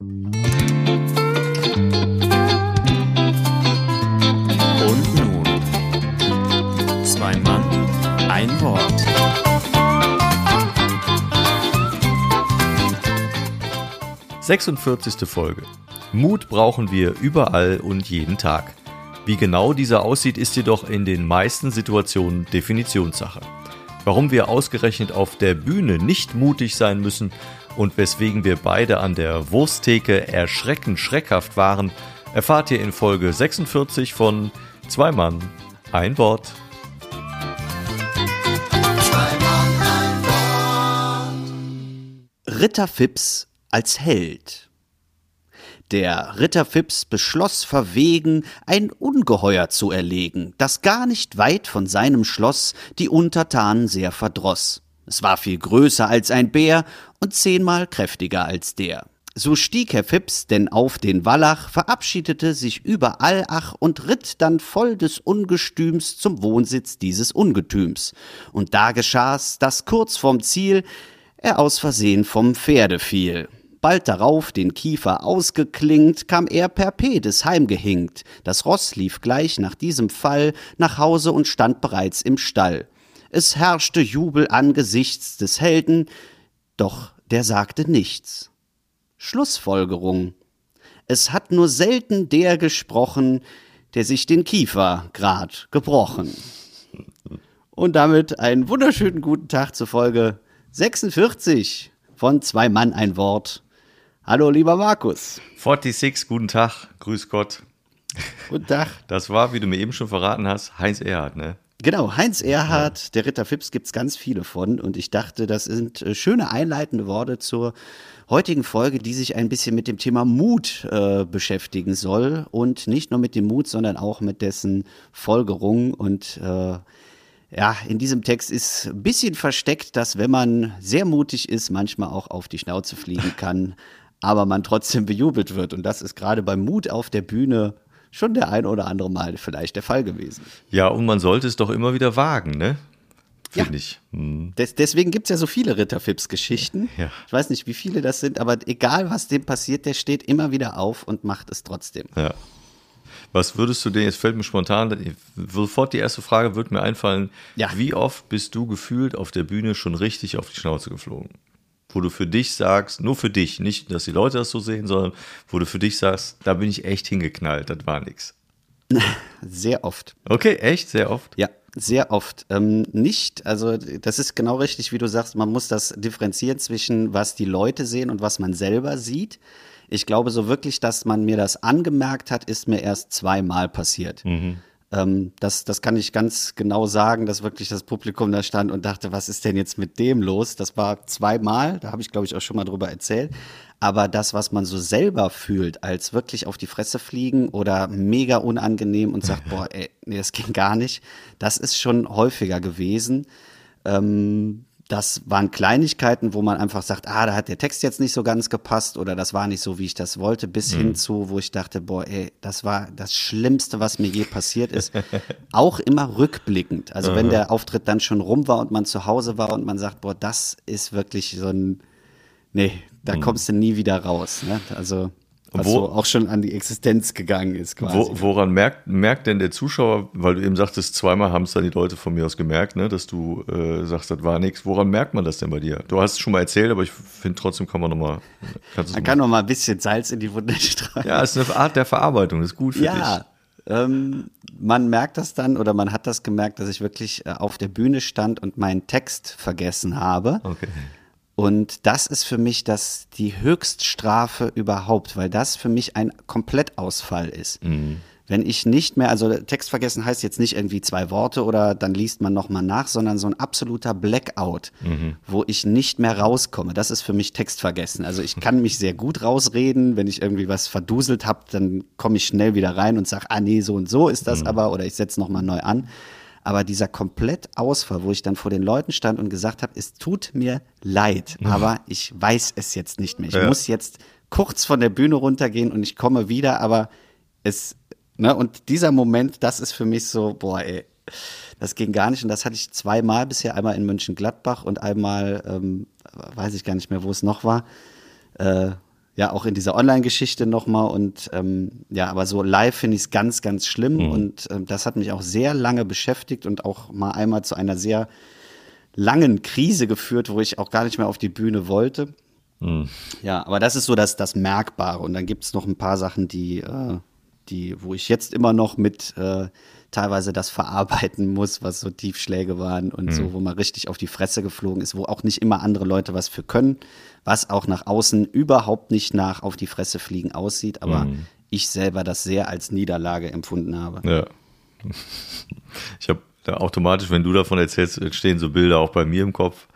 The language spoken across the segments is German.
Und nun, zwei Mann, ein Wort. Sechsundvierzigste Folge. Mut brauchen wir überall und jeden Tag. Wie genau dieser aussieht, ist jedoch in den meisten Situationen Definitionssache. Warum wir ausgerechnet auf der Bühne nicht mutig sein müssen und weswegen wir beide an der Wursttheke erschreckend schreckhaft waren, erfahrt ihr in Folge 46 von Zwei Mann, ein Wort. Ritter Phipps als Held. Der Ritter Phipps beschloss verwegen, ein Ungeheuer zu erlegen, das gar nicht weit von seinem Schloss die Untertanen sehr verdross. Es war viel größer als ein Bär und zehnmal kräftiger als der. So stieg Herr Phipps denn auf den Wallach, verabschiedete sich überall ach und ritt dann voll des Ungestüms zum Wohnsitz dieses Ungetüms. Und da geschah's, dass kurz vorm Ziel er aus Versehen vom Pferde fiel. Bald darauf, den Kiefer ausgeklingt, kam er per Pedes heimgehinkt. Das Ross lief gleich nach diesem Fall nach Hause und stand bereits im Stall. Es herrschte Jubel angesichts des Helden, doch der sagte nichts. Schlussfolgerung. Es hat nur selten der gesprochen, der sich den Kiefer grad gebrochen. Und damit einen wunderschönen guten Tag zur Folge 46 von Zwei Mann ein Wort. Hallo, lieber Markus. 46, guten Tag, grüß Gott. Guten Tag. Das war, wie du mir eben schon verraten hast, Heinz Erhardt, ne? Genau, Heinz Erhardt, der Ritter Phipps, gibt's ganz viele von. Und ich dachte, das sind äh, schöne einleitende Worte zur heutigen Folge, die sich ein bisschen mit dem Thema Mut äh, beschäftigen soll. Und nicht nur mit dem Mut, sondern auch mit dessen Folgerung. Und äh, ja, in diesem Text ist ein bisschen versteckt, dass wenn man sehr mutig ist, manchmal auch auf die Schnauze fliegen kann, aber man trotzdem bejubelt wird. Und das ist gerade beim Mut auf der Bühne schon der ein oder andere Mal vielleicht der Fall gewesen. Ja, und man sollte es doch immer wieder wagen, ne? Finde Ja. ich. Hm. Des, deswegen gibt's ja so viele Ritterfips-Geschichten. Ja. Ich weiß nicht, wie viele das sind, aber egal, was dem passiert, der steht immer wieder auf und macht es trotzdem. Ja. Was würdest du denn, jetzt fällt mir spontan, sofort die erste Frage wird mir einfallen, Ja. wie oft bist du gefühlt auf der Bühne schon richtig auf die Schnauze geflogen? Wo du für dich sagst, nur für dich, nicht, dass die Leute das so sehen, sondern wo du für dich sagst, da bin ich echt hingeknallt, das war nix. Sehr oft. Okay, echt, sehr oft. Ja, sehr oft. Ähm, nicht, also das ist genau richtig, wie du sagst, man muss das differenzieren zwischen, was die Leute sehen und was man selber sieht. Ich glaube so wirklich, dass man mir das angemerkt hat, ist mir erst zweimal passiert. Ähm, das, das kann ich ganz genau sagen, dass wirklich das Publikum da stand und dachte, was ist denn jetzt mit dem los? Das war zweimal, da habe ich glaube ich auch schon mal drüber erzählt. Aber das, was man so selber fühlt, als wirklich auf die Fresse fliegen oder mega unangenehm und sagt, boah, ey, nee, das ging gar nicht, das ist schon häufiger gewesen. Ähm, das waren Kleinigkeiten, wo man einfach sagt, ah, da hat der Text jetzt nicht so ganz gepasst oder das war nicht so, wie ich das wollte, bis hin zu, wo ich dachte, boah, ey, das war das Schlimmste, was mir je passiert ist. Auch immer rückblickend. Also wenn der Auftritt dann schon rum war und man zu Hause war und man sagt, boah, das ist wirklich so ein, nee, da kommst du nie wieder raus. Ne? Also was Wo- auch schon an die Existenz gegangen ist quasi. Wo, woran merkt, merkt denn der Zuschauer, weil du eben sagtest, zweimal haben es dann die Leute von mir aus gemerkt, ne, dass du äh, sagst, das war nichts. Woran merkt man das denn bei dir? Du hast es schon mal erzählt, aber ich finde trotzdem kann man nochmal. man kann noch mal ein bisschen Salz in die Wunde streuen. Ja, es ist eine Art der Verarbeitung, das ist gut für Ja, ähm, man merkt das dann oder man hat das gemerkt, dass ich wirklich äh, auf der Bühne stand und meinen Text vergessen habe. dich. Okay. Und das ist für mich das die Höchststrafe überhaupt, weil das für mich ein Komplettausfall ist. Wenn ich nicht mehr, also Text vergessen heißt jetzt nicht irgendwie zwei Worte oder dann liest man nochmal nach, sondern so ein absoluter Blackout, wo ich nicht mehr rauskomme. Das ist für mich Text vergessen. Also ich kann mich sehr gut rausreden, wenn ich irgendwie was verduselt habe, dann komme ich schnell wieder rein und sage, ah nee, so und so ist das aber oder ich setze nochmal neu an. Aber dieser Komplettausfall, wo ich dann vor den Leuten stand und gesagt habe, es tut mir leid, aber ich weiß es jetzt nicht mehr. Ich Ja. muss jetzt kurz von der Bühne runtergehen und ich komme wieder, aber es, ne, und dieser Moment, das ist für mich so, boah, ey, das ging gar nicht. Und das hatte ich zweimal bisher, einmal in Mönchengladbach und einmal, ähm, weiß ich gar nicht mehr, wo es noch war. Äh, ja auch in dieser Online-Geschichte nochmal. Und ähm, ja, aber so live finde ich es ganz, ganz schlimm. Mhm. Und ähm, das hat mich auch sehr lange beschäftigt und auch mal einmal zu einer sehr langen Krise geführt, wo ich auch gar nicht mehr auf die Bühne wollte. Mhm. Ja, aber das ist so das, das Merkbare. Und dann gibt es noch ein paar Sachen, die, äh, die, wo ich jetzt immer noch mit äh, teilweise das verarbeiten muss, was so Tiefschläge waren und mhm. so, wo man richtig auf die Fresse geflogen ist, wo auch nicht immer andere Leute was für können, was auch nach außen überhaupt nicht nach auf die Fresse fliegen aussieht, aber mhm. ich selber das sehr als Niederlage empfunden habe. Ja. Ich habe automatisch, wenn du davon erzählst, entstehen so Bilder auch bei mir im Kopf.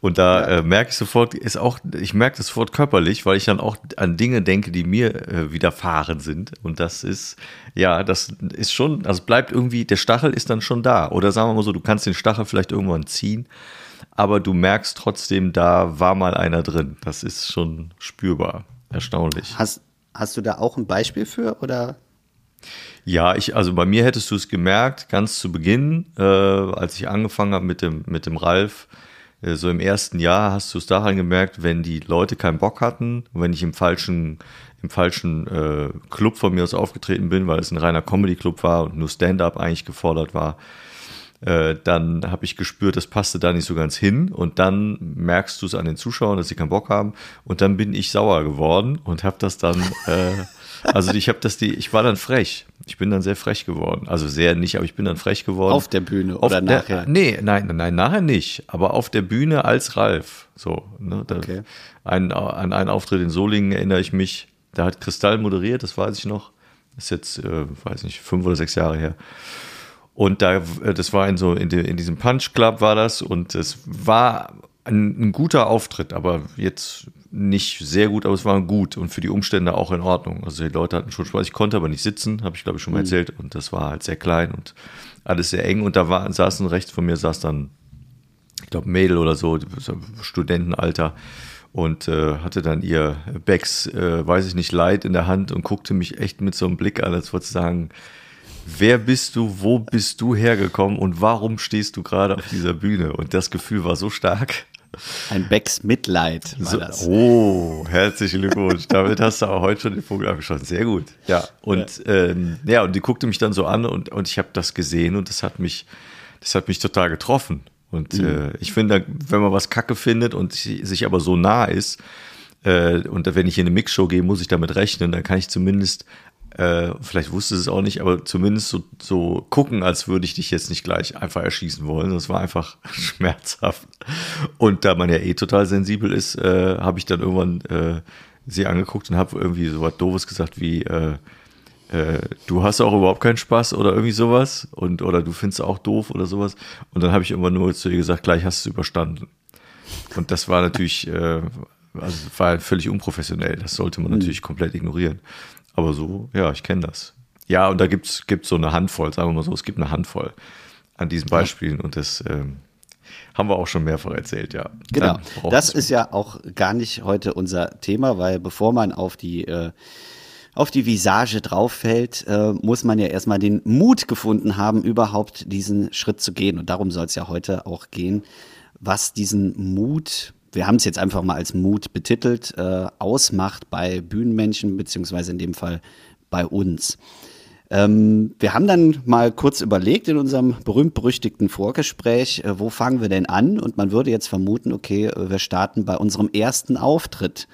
Und da ja. äh, merke ich sofort, ist auch, ich merke das sofort körperlich, weil ich dann auch an Dinge denke, die mir äh, widerfahren sind. Und das ist, ja, das ist schon, also bleibt irgendwie, der Stachel ist dann schon da. Oder sagen wir mal so, du kannst den Stachel vielleicht irgendwann ziehen, aber du merkst trotzdem, da war mal einer drin. Das ist schon spürbar. Erstaunlich. Hast, hast du da auch ein Beispiel für oder? Ja, ich, also bei mir hättest du es gemerkt, ganz zu Beginn, äh, als ich angefangen habe mit dem, mit dem Ralf, äh, so im ersten Jahr hast du es daran gemerkt, wenn die Leute keinen Bock hatten, wenn ich im falschen, im falschen äh, Club von mir aus aufgetreten bin, weil es ein reiner Comedy-Club war und nur Stand-up eigentlich gefordert war, äh, dann habe ich gespürt, das passte da nicht so ganz hin. Und dann merkst du es an den Zuschauern, dass sie keinen Bock haben. Und dann bin ich sauer geworden und habe das dann äh, also ich habe das die, ich war dann frech. Ich bin dann sehr frech geworden. Also sehr nicht, aber ich bin dann frech geworden. Auf der Bühne oder der, nachher? Nee, nein, nein, nachher nicht. Aber auf der Bühne als Ralf. So, ne, okay. ein, an einen Auftritt in Solingen erinnere ich mich. Da hat Kristall moderiert, das weiß ich noch. Das ist jetzt, äh, weiß nicht, fünf oder sechs Jahre her. Und da, äh, das war in so, in, de, in diesem Punch Club war das und es war ein, ein, guter Auftritt, aber jetzt nicht sehr gut, aber es war gut und für die Umstände auch in Ordnung. Also die Leute hatten schon Spaß. Ich konnte aber nicht sitzen, habe ich glaube ich schon mal mhm. erzählt. Und das war halt sehr klein und alles sehr eng. Und da war, saßen rechts von mir, saß dann, ich glaube, Mädel oder so, Studentenalter und äh, hatte dann ihr Becks, äh, weiß ich nicht, Leid in der Hand und guckte mich echt mit so einem Blick an, als würde ich sagen, wer bist du, wo bist du hergekommen und warum stehst du gerade auf dieser Bühne? Und das Gefühl war so stark. Ein Becks Mitleid war so, das. Oh, herzlichen Glückwunsch. Damit hast du auch heute schon den Vogel abgeschossen. Sehr gut. Ja, und ja, ähm, ja und die guckte mich dann so an und, und ich habe das gesehen und das hat mich, das hat mich total getroffen. Und mhm. äh, ich finde, wenn man was Kacke findet und sich aber so nah ist, äh, und wenn ich in eine Mixshow gehe, muss ich damit rechnen, dann kann ich zumindest äh, vielleicht wusste es auch nicht, aber zumindest so, so gucken, als würde ich dich jetzt nicht gleich einfach erschießen wollen. Das war einfach schmerzhaft. Und da man ja eh total sensibel ist, äh, habe ich dann irgendwann äh, sie angeguckt und habe irgendwie so was Doofes gesagt wie, äh, äh, du hast auch überhaupt keinen Spaß oder irgendwie sowas und oder du findest auch doof oder sowas. Und dann habe ich irgendwann nur zu ihr gesagt, gleich hast du es überstanden. Und das war natürlich, äh, also war völlig unprofessionell. Das sollte man mhm. natürlich komplett ignorieren. Aber so, ja, ich kenne das. Ja, und da gibt es so eine Handvoll, sagen wir mal so, es gibt eine Handvoll an diesen Beispielen und das ähm, haben wir auch schon mehrfach erzählt, ja. Genau. Das ist ja auch gar nicht heute unser Thema, weil bevor man auf die äh, auf die Visage drauffällt, äh, muss man ja erstmal den Mut gefunden haben, überhaupt diesen Schritt zu gehen. Und darum soll es ja heute auch gehen, was diesen Mut wir haben es jetzt einfach mal als Mut betitelt, äh, ausmacht bei Bühnenmenschen, beziehungsweise in dem Fall bei uns. Ähm, wir haben dann mal kurz überlegt in unserem berühmt-berüchtigten Vorgespräch, äh, wo fangen wir denn an? Und man würde jetzt vermuten, okay, äh, wir starten bei unserem ersten Auftritt,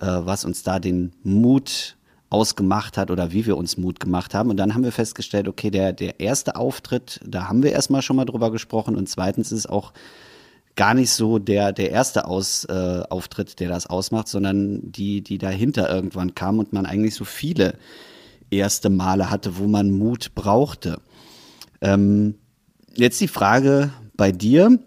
äh, was uns da den Mut ausgemacht hat oder wie wir uns Mut gemacht haben. Und dann haben wir festgestellt, okay, der, der erste Auftritt, da haben wir erstmal schon mal drüber gesprochen. Und zweitens ist es auch gar nicht so der, der erste Aus, äh, Auftritt, der das ausmacht, sondern die, die dahinter irgendwann kam und man eigentlich so viele erste Male hatte, wo man Mut brauchte. Ähm, jetzt die Frage bei dir.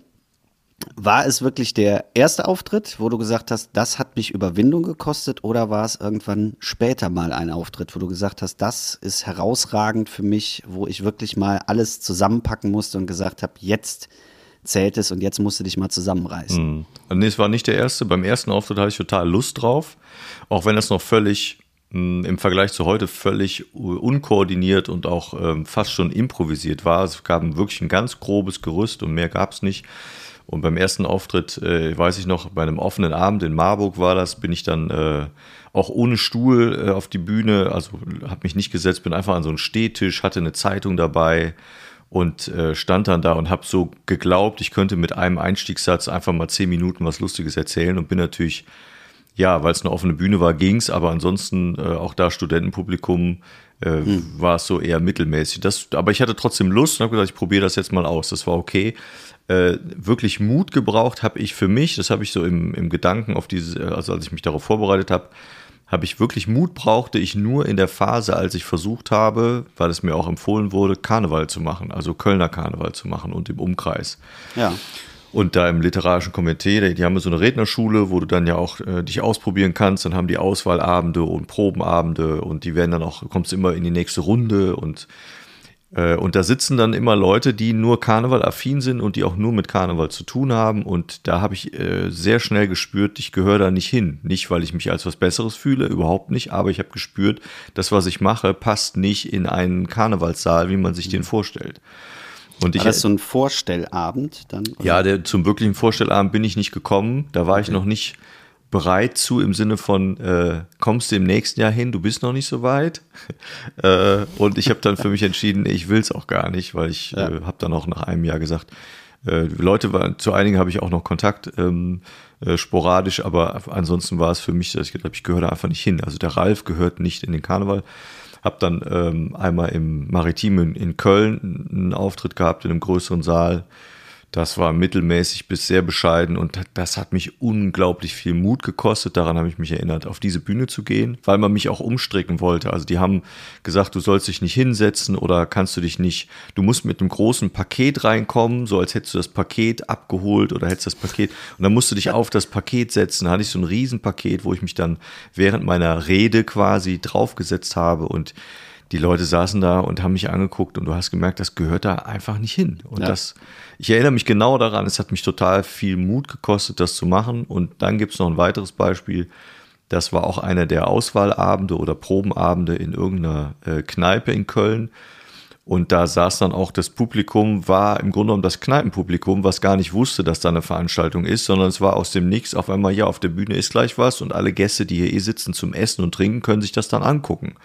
War es wirklich der erste Auftritt, wo du gesagt hast, das hat mich Überwindung gekostet, oder war es irgendwann später mal ein Auftritt, wo du gesagt hast, das ist herausragend für mich, wo ich wirklich mal alles zusammenpacken musste und gesagt habe, jetzt zählt es und jetzt musst du dich mal zusammenreißen. Mhm. Nee, es war nicht der erste. Beim ersten Auftritt hatte ich total Lust drauf, auch wenn das noch völlig mh, im Vergleich zu heute völlig unkoordiniert und auch ähm, fast schon improvisiert war. Es gab wirklich ein ganz grobes Gerüst und mehr gab es nicht. Und beim ersten Auftritt, äh, weiß ich noch, bei einem offenen Abend in Marburg war das, bin ich dann äh, auch ohne Stuhl äh, auf die Bühne, also habe mich nicht gesetzt, bin einfach an so einen Stehtisch, hatte eine Zeitung dabei und äh, stand dann da und habe so geglaubt, ich könnte mit einem Einstiegssatz einfach mal zehn Minuten was Lustiges erzählen und bin natürlich, ja, weil es eine offene Bühne war, ging's, aber ansonsten äh, auch da Studentenpublikum äh, hm. war es so eher mittelmäßig. Das, aber ich hatte trotzdem Lust und habe gesagt, ich probiere das jetzt mal aus. Das war okay. Äh, wirklich Mut gebraucht habe ich für mich, das habe ich so im, im Gedanken auf diese, also als ich mich darauf vorbereitet habe, habe ich wirklich Mut brauchte ich nur in der Phase, als ich versucht habe, weil es mir auch empfohlen wurde, Karneval zu machen, also Kölner Karneval zu machen und im Umkreis. Ja. Und da im literarischen Komitee, die, haben so eine Rednerschule, wo du dann ja auch äh, dich ausprobieren kannst. Dann haben die Auswahlabende und Probenabende und die werden dann auch, kommst immer in die nächste Runde und und da sitzen dann immer Leute, die nur Karneval-affin sind und die auch nur mit Karneval zu tun haben. Und da habe ich äh, sehr schnell gespürt, ich gehöre da nicht hin. Nicht, weil ich mich als was Besseres fühle, überhaupt nicht, aber ich habe gespürt, das, was ich mache, passt nicht in einen Karnevalssaal, wie man sich den vorstellt. Und ich, war das so ein Vorstellabend dann? Oder? Ja, der, zum wirklichen Vorstellabend bin ich nicht gekommen. Da war okay. ich noch nicht bereit zu im Sinne von, äh, kommst du im nächsten Jahr hin, du bist noch nicht so weit. äh, und ich habe dann für mich entschieden, ich will es auch gar nicht, weil ich ja. äh, habe dann auch nach einem Jahr gesagt, äh, Leute, waren, zu einigen habe ich auch noch Kontakt, ähm, äh, sporadisch, aber ansonsten war es für mich, dass ich gedacht habe, ich gehöre da einfach nicht hin. Also der Ralf gehört nicht in den Karneval. Hab dann ähm, einmal im Maritim in, in Köln einen Auftritt gehabt in einem größeren Saal das war mittelmäßig bis sehr bescheiden und das hat mich unglaublich viel Mut gekostet. Daran habe ich mich erinnert, auf diese Bühne zu gehen, weil man mich auch umstricken wollte. Also die haben gesagt, du sollst dich nicht hinsetzen oder kannst du dich nicht, du musst mit einem großen Paket reinkommen, so als hättest du das Paket abgeholt oder hättest das Paket und dann musst du dich auf das Paket setzen. Da hatte ich so ein Riesenpaket, wo ich mich dann während meiner Rede quasi draufgesetzt habe und die Leute saßen da und haben mich angeguckt und du hast gemerkt, das gehört da einfach nicht hin. Und ja. das, ich erinnere mich genau daran, es hat mich total viel Mut gekostet, das zu machen. Und dann gibt es noch ein weiteres Beispiel. Das war auch einer der Auswahlabende oder Probenabende in irgendeiner äh, Kneipe in Köln. Und da saß dann auch das Publikum, war im Grunde genommen das Kneipenpublikum, was gar nicht wusste, dass da eine Veranstaltung ist, sondern es war aus dem Nix auf einmal, ja, auf der Bühne ist gleich was und alle Gäste, die hier eh sitzen zum Essen und Trinken, können sich das dann angucken.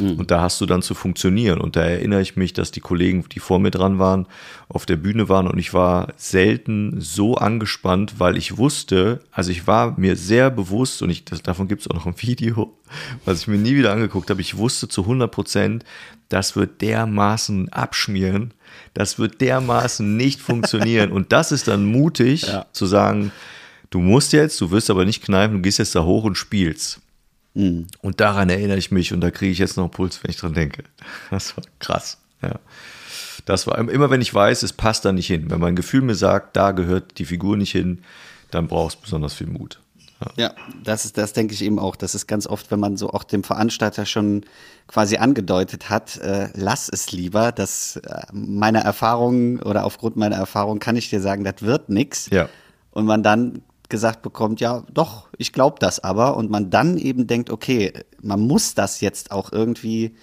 Mhm. Und da hast du dann zu funktionieren. Und da erinnere ich mich, dass die Kollegen, die vor mir dran waren, auf der Bühne waren und ich war selten so angespannt, weil ich wusste, also ich war mir sehr bewusst und ich, das, davon gibt es auch noch ein Video, was ich mir nie wieder angeguckt habe. Ich wusste zu 100 Prozent, das wird dermaßen abschmieren, das wird dermaßen nicht funktionieren. Und das ist dann mutig ja. zu sagen, du musst jetzt, du wirst aber nicht kneifen, du gehst jetzt da hoch und spielst. Mhm. Und daran erinnere ich mich und da kriege ich jetzt noch Puls, wenn ich dran denke. Das war krass. Ja. Das war immer, wenn ich weiß, es passt da nicht hin. Wenn mein Gefühl mir sagt, da gehört die Figur nicht hin, dann brauchst du besonders viel Mut. Ja. ja, das ist, das denke ich eben auch. Das ist ganz oft, wenn man so auch dem Veranstalter schon quasi angedeutet hat, äh, lass es lieber. Das äh, meiner Erfahrung oder aufgrund meiner Erfahrung kann ich dir sagen, das wird nichts. Ja. Und man dann gesagt bekommt, ja, doch, ich glaube das aber. Und man dann eben denkt, okay, man muss das jetzt auch irgendwie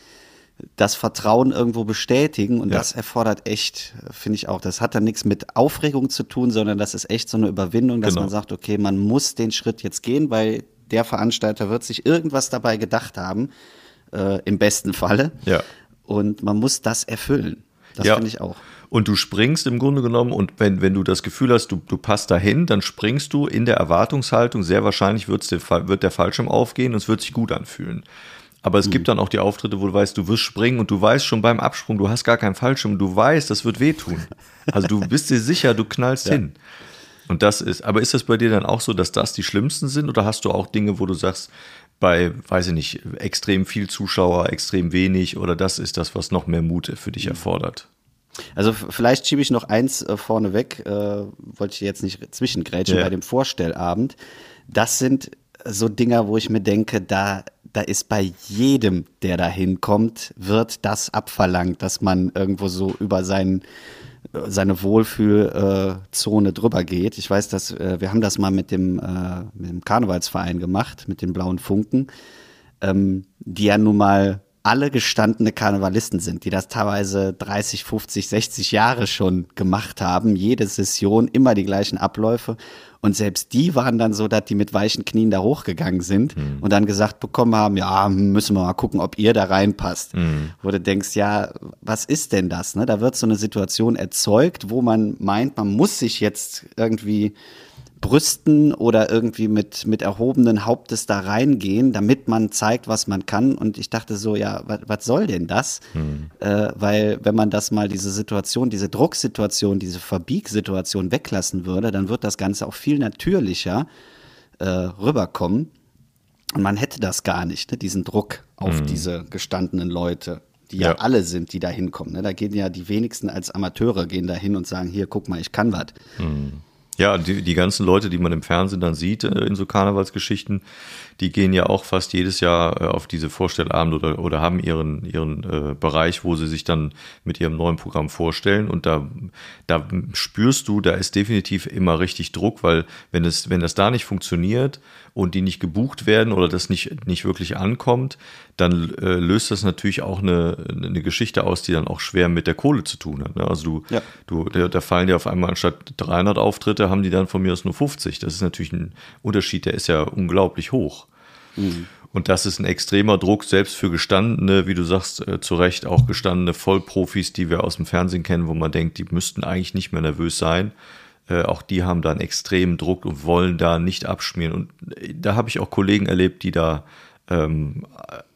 das Vertrauen irgendwo bestätigen und ja. das erfordert echt, finde ich auch, das hat dann nichts mit Aufregung zu tun, sondern das ist echt so eine Überwindung, dass genau. man sagt, okay, man muss den Schritt jetzt gehen, weil der Veranstalter wird sich irgendwas dabei gedacht haben, äh, im besten Falle. Ja. Und man muss das erfüllen. Das ja. finde ich auch und du springst im Grunde genommen und wenn, wenn du das Gefühl hast, du, du passt dahin, dann springst du in der Erwartungshaltung, sehr wahrscheinlich wird's der, wird der Fallschirm aufgehen und es wird sich gut anfühlen. Aber es mhm. gibt dann auch die Auftritte, wo du weißt, du wirst springen und du weißt schon beim Absprung, du hast gar keinen Fallschirm, du weißt, das wird wehtun. Also du bist dir sicher, du knallst ja. hin. Und das ist, aber ist das bei dir dann auch so, dass das die schlimmsten sind oder hast du auch Dinge, wo du sagst, bei, weiß ich nicht, extrem viel Zuschauer, extrem wenig oder das ist das, was noch mehr Mut für dich mhm. erfordert? Also vielleicht schiebe ich noch eins äh, vorne weg, äh, wollte ich jetzt nicht zwischengrätschen ja. bei dem Vorstellabend. Das sind so Dinger, wo ich mir denke, da, da ist bei jedem, der da hinkommt, wird das abverlangt, dass man irgendwo so über seinen seine Wohlfühlzone drüber geht. Ich weiß, dass äh, wir haben das mal mit dem, äh, mit dem Karnevalsverein gemacht, mit den blauen Funken, ähm, die ja nun mal alle gestandene Karnevalisten sind, die das teilweise 30, 50, 60 Jahre schon gemacht haben. Jede Session, immer die gleichen Abläufe. Und selbst die waren dann so, dass die mit weichen Knien da hochgegangen sind mhm. und dann gesagt bekommen haben, ja, müssen wir mal gucken, ob ihr da reinpasst. Mhm. Wo du denkst, ja, was ist denn das? Ne? Da wird so eine Situation erzeugt, wo man meint, man muss sich jetzt irgendwie brüsten oder irgendwie mit, mit erhobenen Hauptes da reingehen, damit man zeigt, was man kann. Und ich dachte so, ja, was soll denn das? Hm. Äh, weil wenn man das mal, diese Situation, diese Drucksituation, diese Verbiegsituation weglassen würde, dann wird das Ganze auch viel natürlicher äh, rüberkommen. Und man hätte das gar nicht, ne, diesen Druck auf hm. diese gestandenen Leute die ja, ja, alle sind, die da hinkommen. Ne? Da gehen ja die wenigsten als Amateure gehen da hin und sagen, hier, guck mal, ich kann was. Hm. Ja, die, die ganzen Leute, die man im Fernsehen dann sieht äh, in so Karnevalsgeschichten, die gehen ja auch fast jedes Jahr äh, auf diese Vorstellabend oder, oder haben ihren, ihren äh, Bereich, wo sie sich dann mit ihrem neuen Programm vorstellen. Und da, da spürst du, da ist definitiv immer richtig Druck, weil wenn es, wenn das da nicht funktioniert und die nicht gebucht werden oder das nicht, nicht wirklich ankommt, dann äh, löst das natürlich auch eine, eine Geschichte aus, die dann auch schwer mit der Kohle zu tun hat. Ne? Also du, ja. du, da, fallen dir auf einmal anstatt 300 Auftritte, haben die dann von mir aus nur 50. Das ist natürlich ein Unterschied, der ist ja unglaublich hoch. Mhm. Und das ist ein extremer Druck, selbst für gestandene, wie du sagst, äh, zu Recht auch gestandene Vollprofis, die wir aus dem Fernsehen kennen, wo man denkt, die müssten eigentlich nicht mehr nervös sein. Äh, auch die haben da einen extremen Druck und wollen da nicht abschmieren. Und äh, da habe ich auch Kollegen erlebt, die da ähm,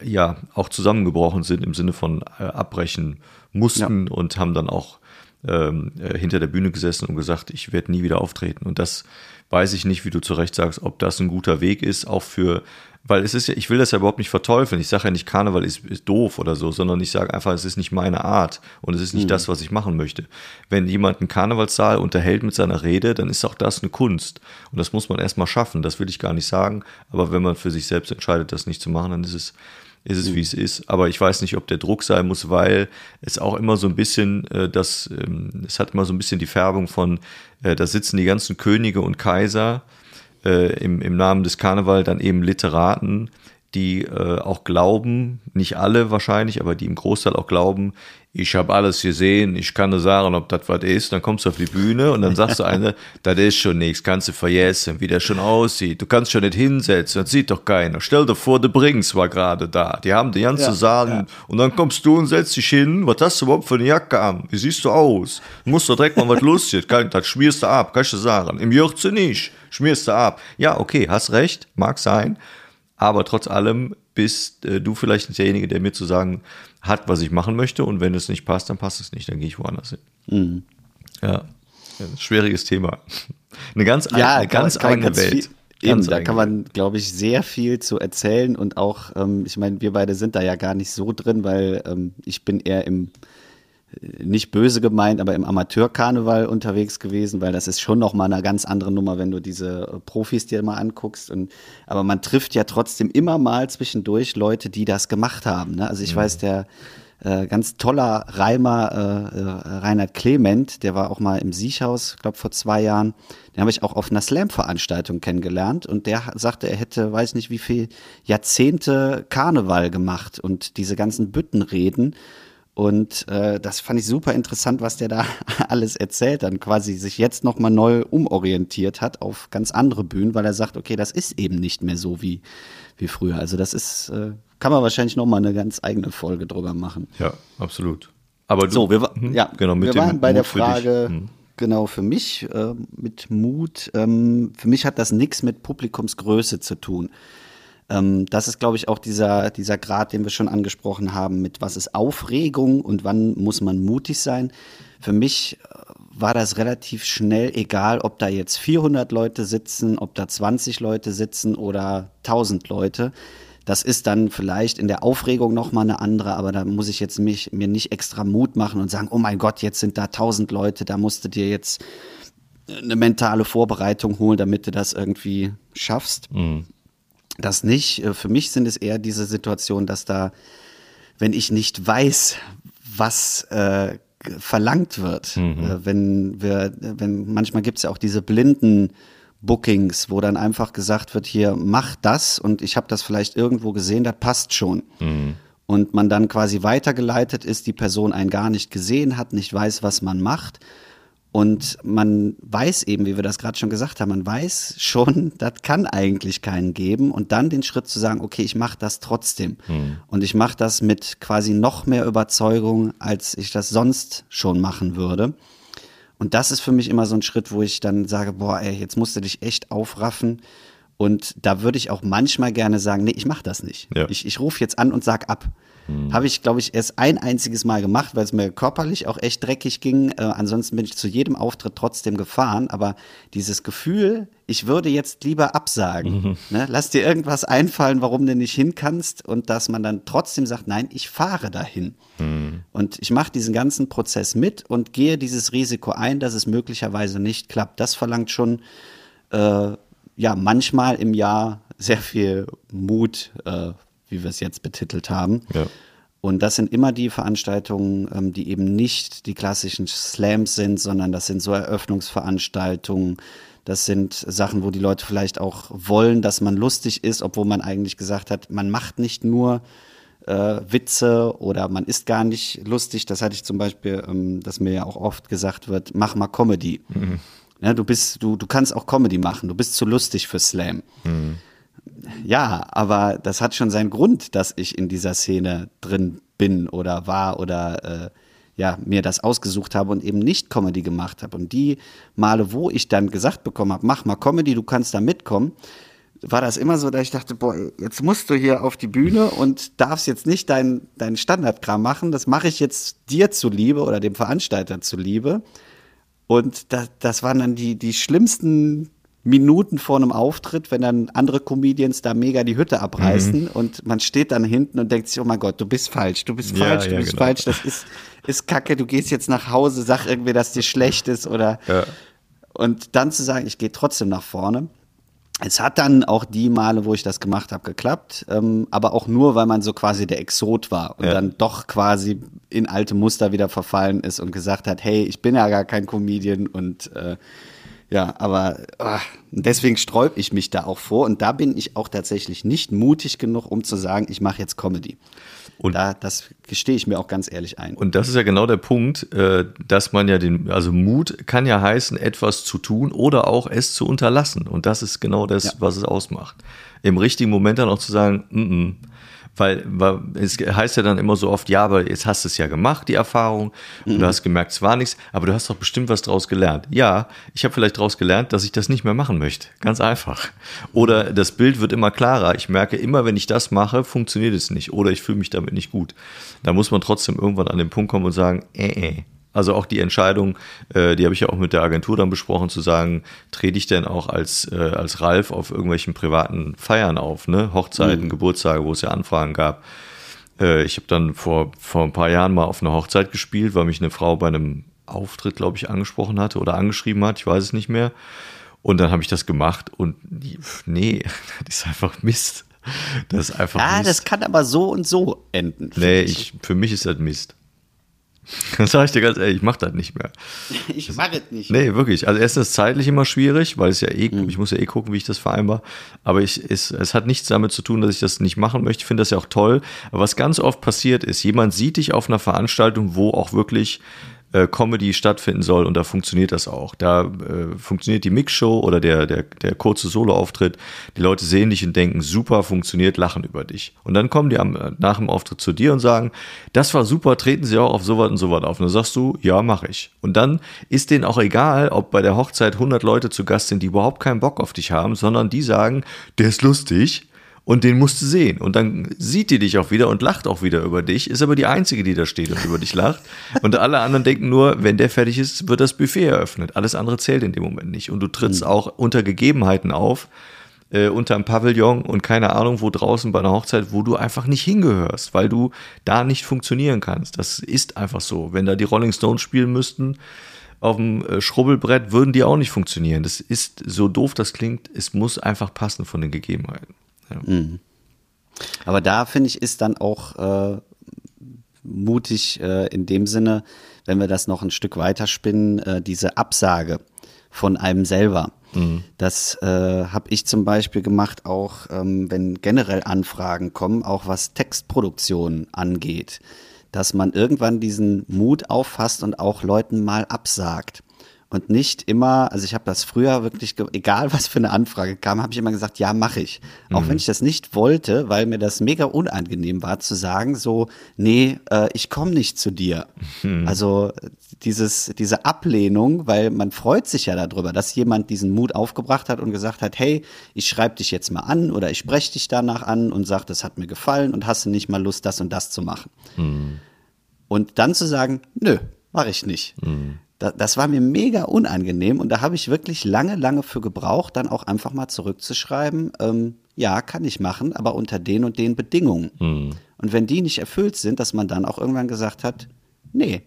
ja auch zusammengebrochen sind im Sinne von äh, abbrechen mussten ja. und haben dann auch ähm, äh, hinter der Bühne gesessen und gesagt, ich werde nie wieder auftreten. Und das weiß ich nicht, wie du zu Recht sagst, ob das ein guter Weg ist, auch für weil es ist ja, ich will das ja überhaupt nicht verteufeln. Ich sage ja nicht, Karneval ist, ist doof oder so, sondern ich sage einfach, es ist nicht meine Art und es ist nicht mhm. das, was ich machen möchte. Wenn jemand einen Karnevalssaal unterhält mit seiner Rede, dann ist auch das eine Kunst. Und das muss man erstmal schaffen, das will ich gar nicht sagen. Aber wenn man für sich selbst entscheidet, das nicht zu machen, dann ist es, ist es, wie es ist. Aber ich weiß nicht, ob der Druck sein muss, weil es auch immer so ein bisschen, äh, das, ähm, es hat immer so ein bisschen die Färbung von, äh, da sitzen die ganzen Könige und Kaiser äh, im, im Namen des Karneval dann eben Literaten, die äh, auch glauben, nicht alle wahrscheinlich, aber die im Großteil auch glauben, ich habe alles gesehen, ich kann nur sagen, ob das was ist. Dann kommst du auf die Bühne und dann sagst du eine, das ist schon nichts, kannst du vergessen, wie der schon aussieht. Du kannst schon nicht hinsetzen, das sieht doch keiner. Stell dir vor, der Brings war gerade da. Die haben die ganze ja, Saal ja. und dann kommst du und setzt dich hin. Was hast du überhaupt für eine Jacke an? Wie siehst du aus? Musst du direkt mal was Lustiges. Das schmierst du ab, kannst du sagen. Im Jürze nicht, schmierst du ab. Ja, okay, hast recht, mag sein. Aber trotz allem bist äh, du vielleicht derjenige, der mir zu sagen hat, was ich machen möchte. Und wenn es nicht passt, dann passt es nicht. Dann gehe ich woanders hin. Mhm. Ja, ein schwieriges Thema. Eine ganz, ja, eine ganz kann, eigene Welt. Viel, eben, da kann man, glaube ich, sehr viel zu erzählen und auch, ähm, ich meine, wir beide sind da ja gar nicht so drin, weil ähm, ich bin eher im nicht böse gemeint, aber im Amateurkarneval unterwegs gewesen, weil das ist schon noch mal eine ganz andere Nummer, wenn du diese äh, Profis dir mal anguckst. Und, aber man trifft ja trotzdem immer mal zwischendurch Leute, die das gemacht haben. Ne? Also ich mhm. weiß, der äh, ganz toller Reimer äh, äh, Reinhard Clement, der war auch mal im Siechhaus, glaube vor zwei Jahren. Den habe ich auch auf einer Slam-Veranstaltung kennengelernt und der sagte, er hätte, weiß nicht wie viel Jahrzehnte Karneval gemacht und diese ganzen Büttenreden und äh, das fand ich super interessant, was der da alles erzählt, dann quasi sich jetzt nochmal neu umorientiert hat auf ganz andere Bühnen, weil er sagt, okay, das ist eben nicht mehr so wie, wie früher. Also das ist, äh, kann man wahrscheinlich nochmal eine ganz eigene Folge drüber machen. Ja, absolut. Aber du, so, wir, hm, ja, genau, mit wir waren bei Mut der Frage, hm. genau, für mich äh, mit Mut, ähm, für mich hat das nichts mit Publikumsgröße zu tun. Ähm, das ist, glaube ich, auch dieser, dieser Grad, den wir schon angesprochen haben, mit was ist Aufregung und wann muss man mutig sein. Für mich äh, war das relativ schnell egal, ob da jetzt 400 Leute sitzen, ob da 20 Leute sitzen oder 1000 Leute. Das ist dann vielleicht in der Aufregung nochmal eine andere, aber da muss ich jetzt mich, mir nicht extra Mut machen und sagen, oh mein Gott, jetzt sind da 1000 Leute, da musst du dir jetzt eine mentale Vorbereitung holen, damit du das irgendwie schaffst. Mhm das nicht. Äh, für mich sind es eher diese Situationen, dass da, wenn ich nicht weiß, was äh, verlangt wird, mhm. äh, wenn wir, wenn manchmal gibt es ja auch diese blinden Bookings, wo dann einfach gesagt wird, hier mach das und ich habe das vielleicht irgendwo gesehen, das passt schon. Mhm. und man dann quasi weitergeleitet ist, die Person einen gar nicht gesehen hat, nicht weiß, was man macht. Und man weiß eben, wie wir das gerade schon gesagt haben, man weiß schon, das kann eigentlich keinen geben. Und dann den Schritt zu sagen, okay, ich mache das trotzdem. Mhm. Und ich mache das mit quasi noch mehr Überzeugung, als ich das sonst schon machen würde. Und das ist für mich immer so ein Schritt, wo ich dann sage, boah, ey, jetzt musst du dich echt aufraffen und da würde ich auch manchmal gerne sagen, nee, ich mache das nicht. Ja. Ich, ich rufe jetzt an und sag ab. Hm. Habe ich, glaube ich, erst ein einziges Mal gemacht, weil es mir körperlich auch echt dreckig ging. Äh, ansonsten bin ich zu jedem Auftritt trotzdem gefahren. Aber dieses Gefühl, ich würde jetzt lieber absagen. Mhm. Ne? Lass dir irgendwas einfallen, warum du nicht hin kannst. Und dass man dann trotzdem sagt, nein, ich fahre dahin. Mhm. Und ich mache diesen ganzen Prozess mit und gehe dieses Risiko ein, dass es möglicherweise nicht klappt. Das verlangt schon äh, ja manchmal im Jahr sehr viel Mut, äh, wie wir es jetzt betitelt haben. Ja. Und das sind immer die Veranstaltungen, ähm, die eben nicht die klassischen Slams sind, sondern das sind so Eröffnungsveranstaltungen. Das sind Sachen, wo die Leute vielleicht auch wollen, dass man lustig ist, obwohl man eigentlich gesagt hat, man macht nicht nur äh, Witze oder man ist gar nicht lustig. Das hatte ich zum Beispiel, ähm, dass mir ja auch oft gesagt wird, mach mal Comedy. Mhm. Ja, du bist, du, du kannst auch Comedy machen, du bist zu lustig für Slam. Mhm. Ja, aber das hat schon seinen Grund, dass ich in dieser Szene drin bin oder war oder äh, ja, mir das ausgesucht habe und eben nicht Comedy gemacht habe. Und die Male, wo ich dann gesagt bekommen habe, mach mal Comedy, du kannst da mitkommen, war das immer so, dass ich dachte, boah, jetzt musst du hier auf die Bühne und darfst jetzt nicht deinen dein Standardkram machen. Das mache ich jetzt dir zuliebe oder dem Veranstalter zuliebe. Und das, das waren dann die, die schlimmsten Minuten vor einem Auftritt, wenn dann andere Comedians da mega die Hütte abreißen mhm. und man steht dann hinten und denkt sich, oh mein Gott, du bist falsch, du bist falsch, ja, du bist genau. falsch, das ist, ist kacke, du gehst jetzt nach Hause, sag irgendwie, dass dir schlecht ist oder ja. und dann zu sagen, ich gehe trotzdem nach vorne es hat dann auch die Male, wo ich das gemacht habe, geklappt, ähm, aber auch nur, weil man so quasi der Exot war und ja. dann doch quasi in alte Muster wieder verfallen ist und gesagt hat, hey, ich bin ja gar kein Comedian und äh, ja, aber ach, deswegen sträub ich mich da auch vor und da bin ich auch tatsächlich nicht mutig genug, um zu sagen, ich mache jetzt Comedy. Und da, das gestehe ich mir auch ganz ehrlich ein. Und das ist ja genau der Punkt, äh, dass man ja den, also Mut kann ja heißen, etwas zu tun oder auch es zu unterlassen. Und das ist genau das, ja. was es ausmacht. Im richtigen Moment dann auch zu sagen, mm -mm, weil, weil es heißt ja dann immer so oft, ja, aber jetzt hast du es ja gemacht, die Erfahrung, und mhm. du hast gemerkt, es war nichts, aber du hast doch bestimmt was draus gelernt. Ja, ich habe vielleicht draus gelernt, dass ich das nicht mehr machen möchte. Ganz einfach. Oder das Bild wird immer klarer. Ich merke immer, wenn ich das mache, funktioniert es nicht. Oder ich fühle mich damit nicht gut. Da muss man trotzdem irgendwann an den Punkt kommen und sagen, äh, äh, also auch die Entscheidung, äh, die habe ich ja auch mit der Agentur dann besprochen, zu sagen, trete ich denn auch als, äh, als Ralf auf irgendwelchen privaten Feiern auf, ne? Hochzeiten, mhm. Geburtstage, wo es ja Anfragen gab. Äh, ich habe dann vor, vor ein paar Jahren mal auf einer Hochzeit gespielt, weil mich eine Frau bei einem Auftritt, glaube ich, angesprochen hatte oder angeschrieben hat, ich weiß es nicht mehr. Und dann habe ich das gemacht und die, nee, das ist einfach Mist. Das ist einfach Ja, Mist. das kann aber so und so enden. Nee, ich, für mich ist das Mist. Dann sage ich dir ganz ehrlich, ich mache das nicht mehr. Ich mache es nicht. Nee, wirklich. Also erstens ist es zeitlich immer schwierig, weil es ja eh, mhm. ich muss ja eh gucken, wie ich das vereinbar. Aber ich, es, es hat nichts damit zu tun, dass ich das nicht machen möchte. Ich finde das ja auch toll. Aber was ganz oft passiert ist, jemand sieht dich auf einer Veranstaltung, wo auch wirklich äh, Comedy stattfinden soll und da funktioniert das auch. Da äh, funktioniert die Mixshow oder der, der, der kurze Soloauftritt. Die Leute sehen dich und denken, super, funktioniert, lachen über dich. Und dann kommen die am, nach dem Auftritt zu dir und sagen, das war super, treten Sie auch auf sowas und sowas auf. Und dann sagst du, ja, mache ich. Und dann ist denen auch egal, ob bei der Hochzeit 100 Leute zu Gast sind, die überhaupt keinen Bock auf dich haben, sondern die sagen, der ist lustig, und den musst du sehen. Und dann sieht die dich auch wieder und lacht auch wieder über dich, ist aber die Einzige, die da steht und über dich lacht. Und alle anderen denken nur, wenn der fertig ist, wird das Buffet eröffnet. Alles andere zählt in dem Moment nicht. Und du trittst mhm. auch unter Gegebenheiten auf, äh, unter einem Pavillon und keine Ahnung, wo draußen bei einer Hochzeit, wo du einfach nicht hingehörst, weil du da nicht funktionieren kannst. Das ist einfach so. Wenn da die Rolling Stones spielen müssten, auf dem äh, Schrubbelbrett würden die auch nicht funktionieren. Das ist so doof, das klingt. Es muss einfach passen von den Gegebenheiten. Ja. Mhm. Aber da finde ich, ist dann auch äh, mutig äh, in dem Sinne, wenn wir das noch ein Stück weiter spinnen, äh, diese Absage von einem selber. Das äh, habe ich zum Beispiel gemacht, auch ähm, wenn generell Anfragen kommen, auch was Textproduktion angeht, dass man irgendwann diesen Mut auffasst und auch Leuten mal absagt und nicht immer, also ich habe das früher wirklich, egal was für eine Anfrage kam, habe ich immer gesagt, ja, mache ich. Auch wenn ich das nicht wollte, weil mir das mega unangenehm war zu sagen, so, nee, äh, ich komme nicht zu dir. Also dieses, diese Ablehnung, weil man freut sich ja darüber, dass jemand diesen Mut aufgebracht hat und gesagt hat, hey, ich schreibe dich jetzt mal an oder ich spreche dich danach an und sage, das hat mir gefallen und hast du nicht mal Lust, das und das zu machen. Und dann zu sagen, nö, mache ich nicht. Da, das war mir mega unangenehm und da habe ich wirklich lange, lange für gebraucht, dann auch einfach mal zurückzuschreiben, ähm, ja, kann ich machen, aber unter den und den Bedingungen. Und wenn die nicht erfüllt sind, dass man dann auch irgendwann gesagt hat, nee,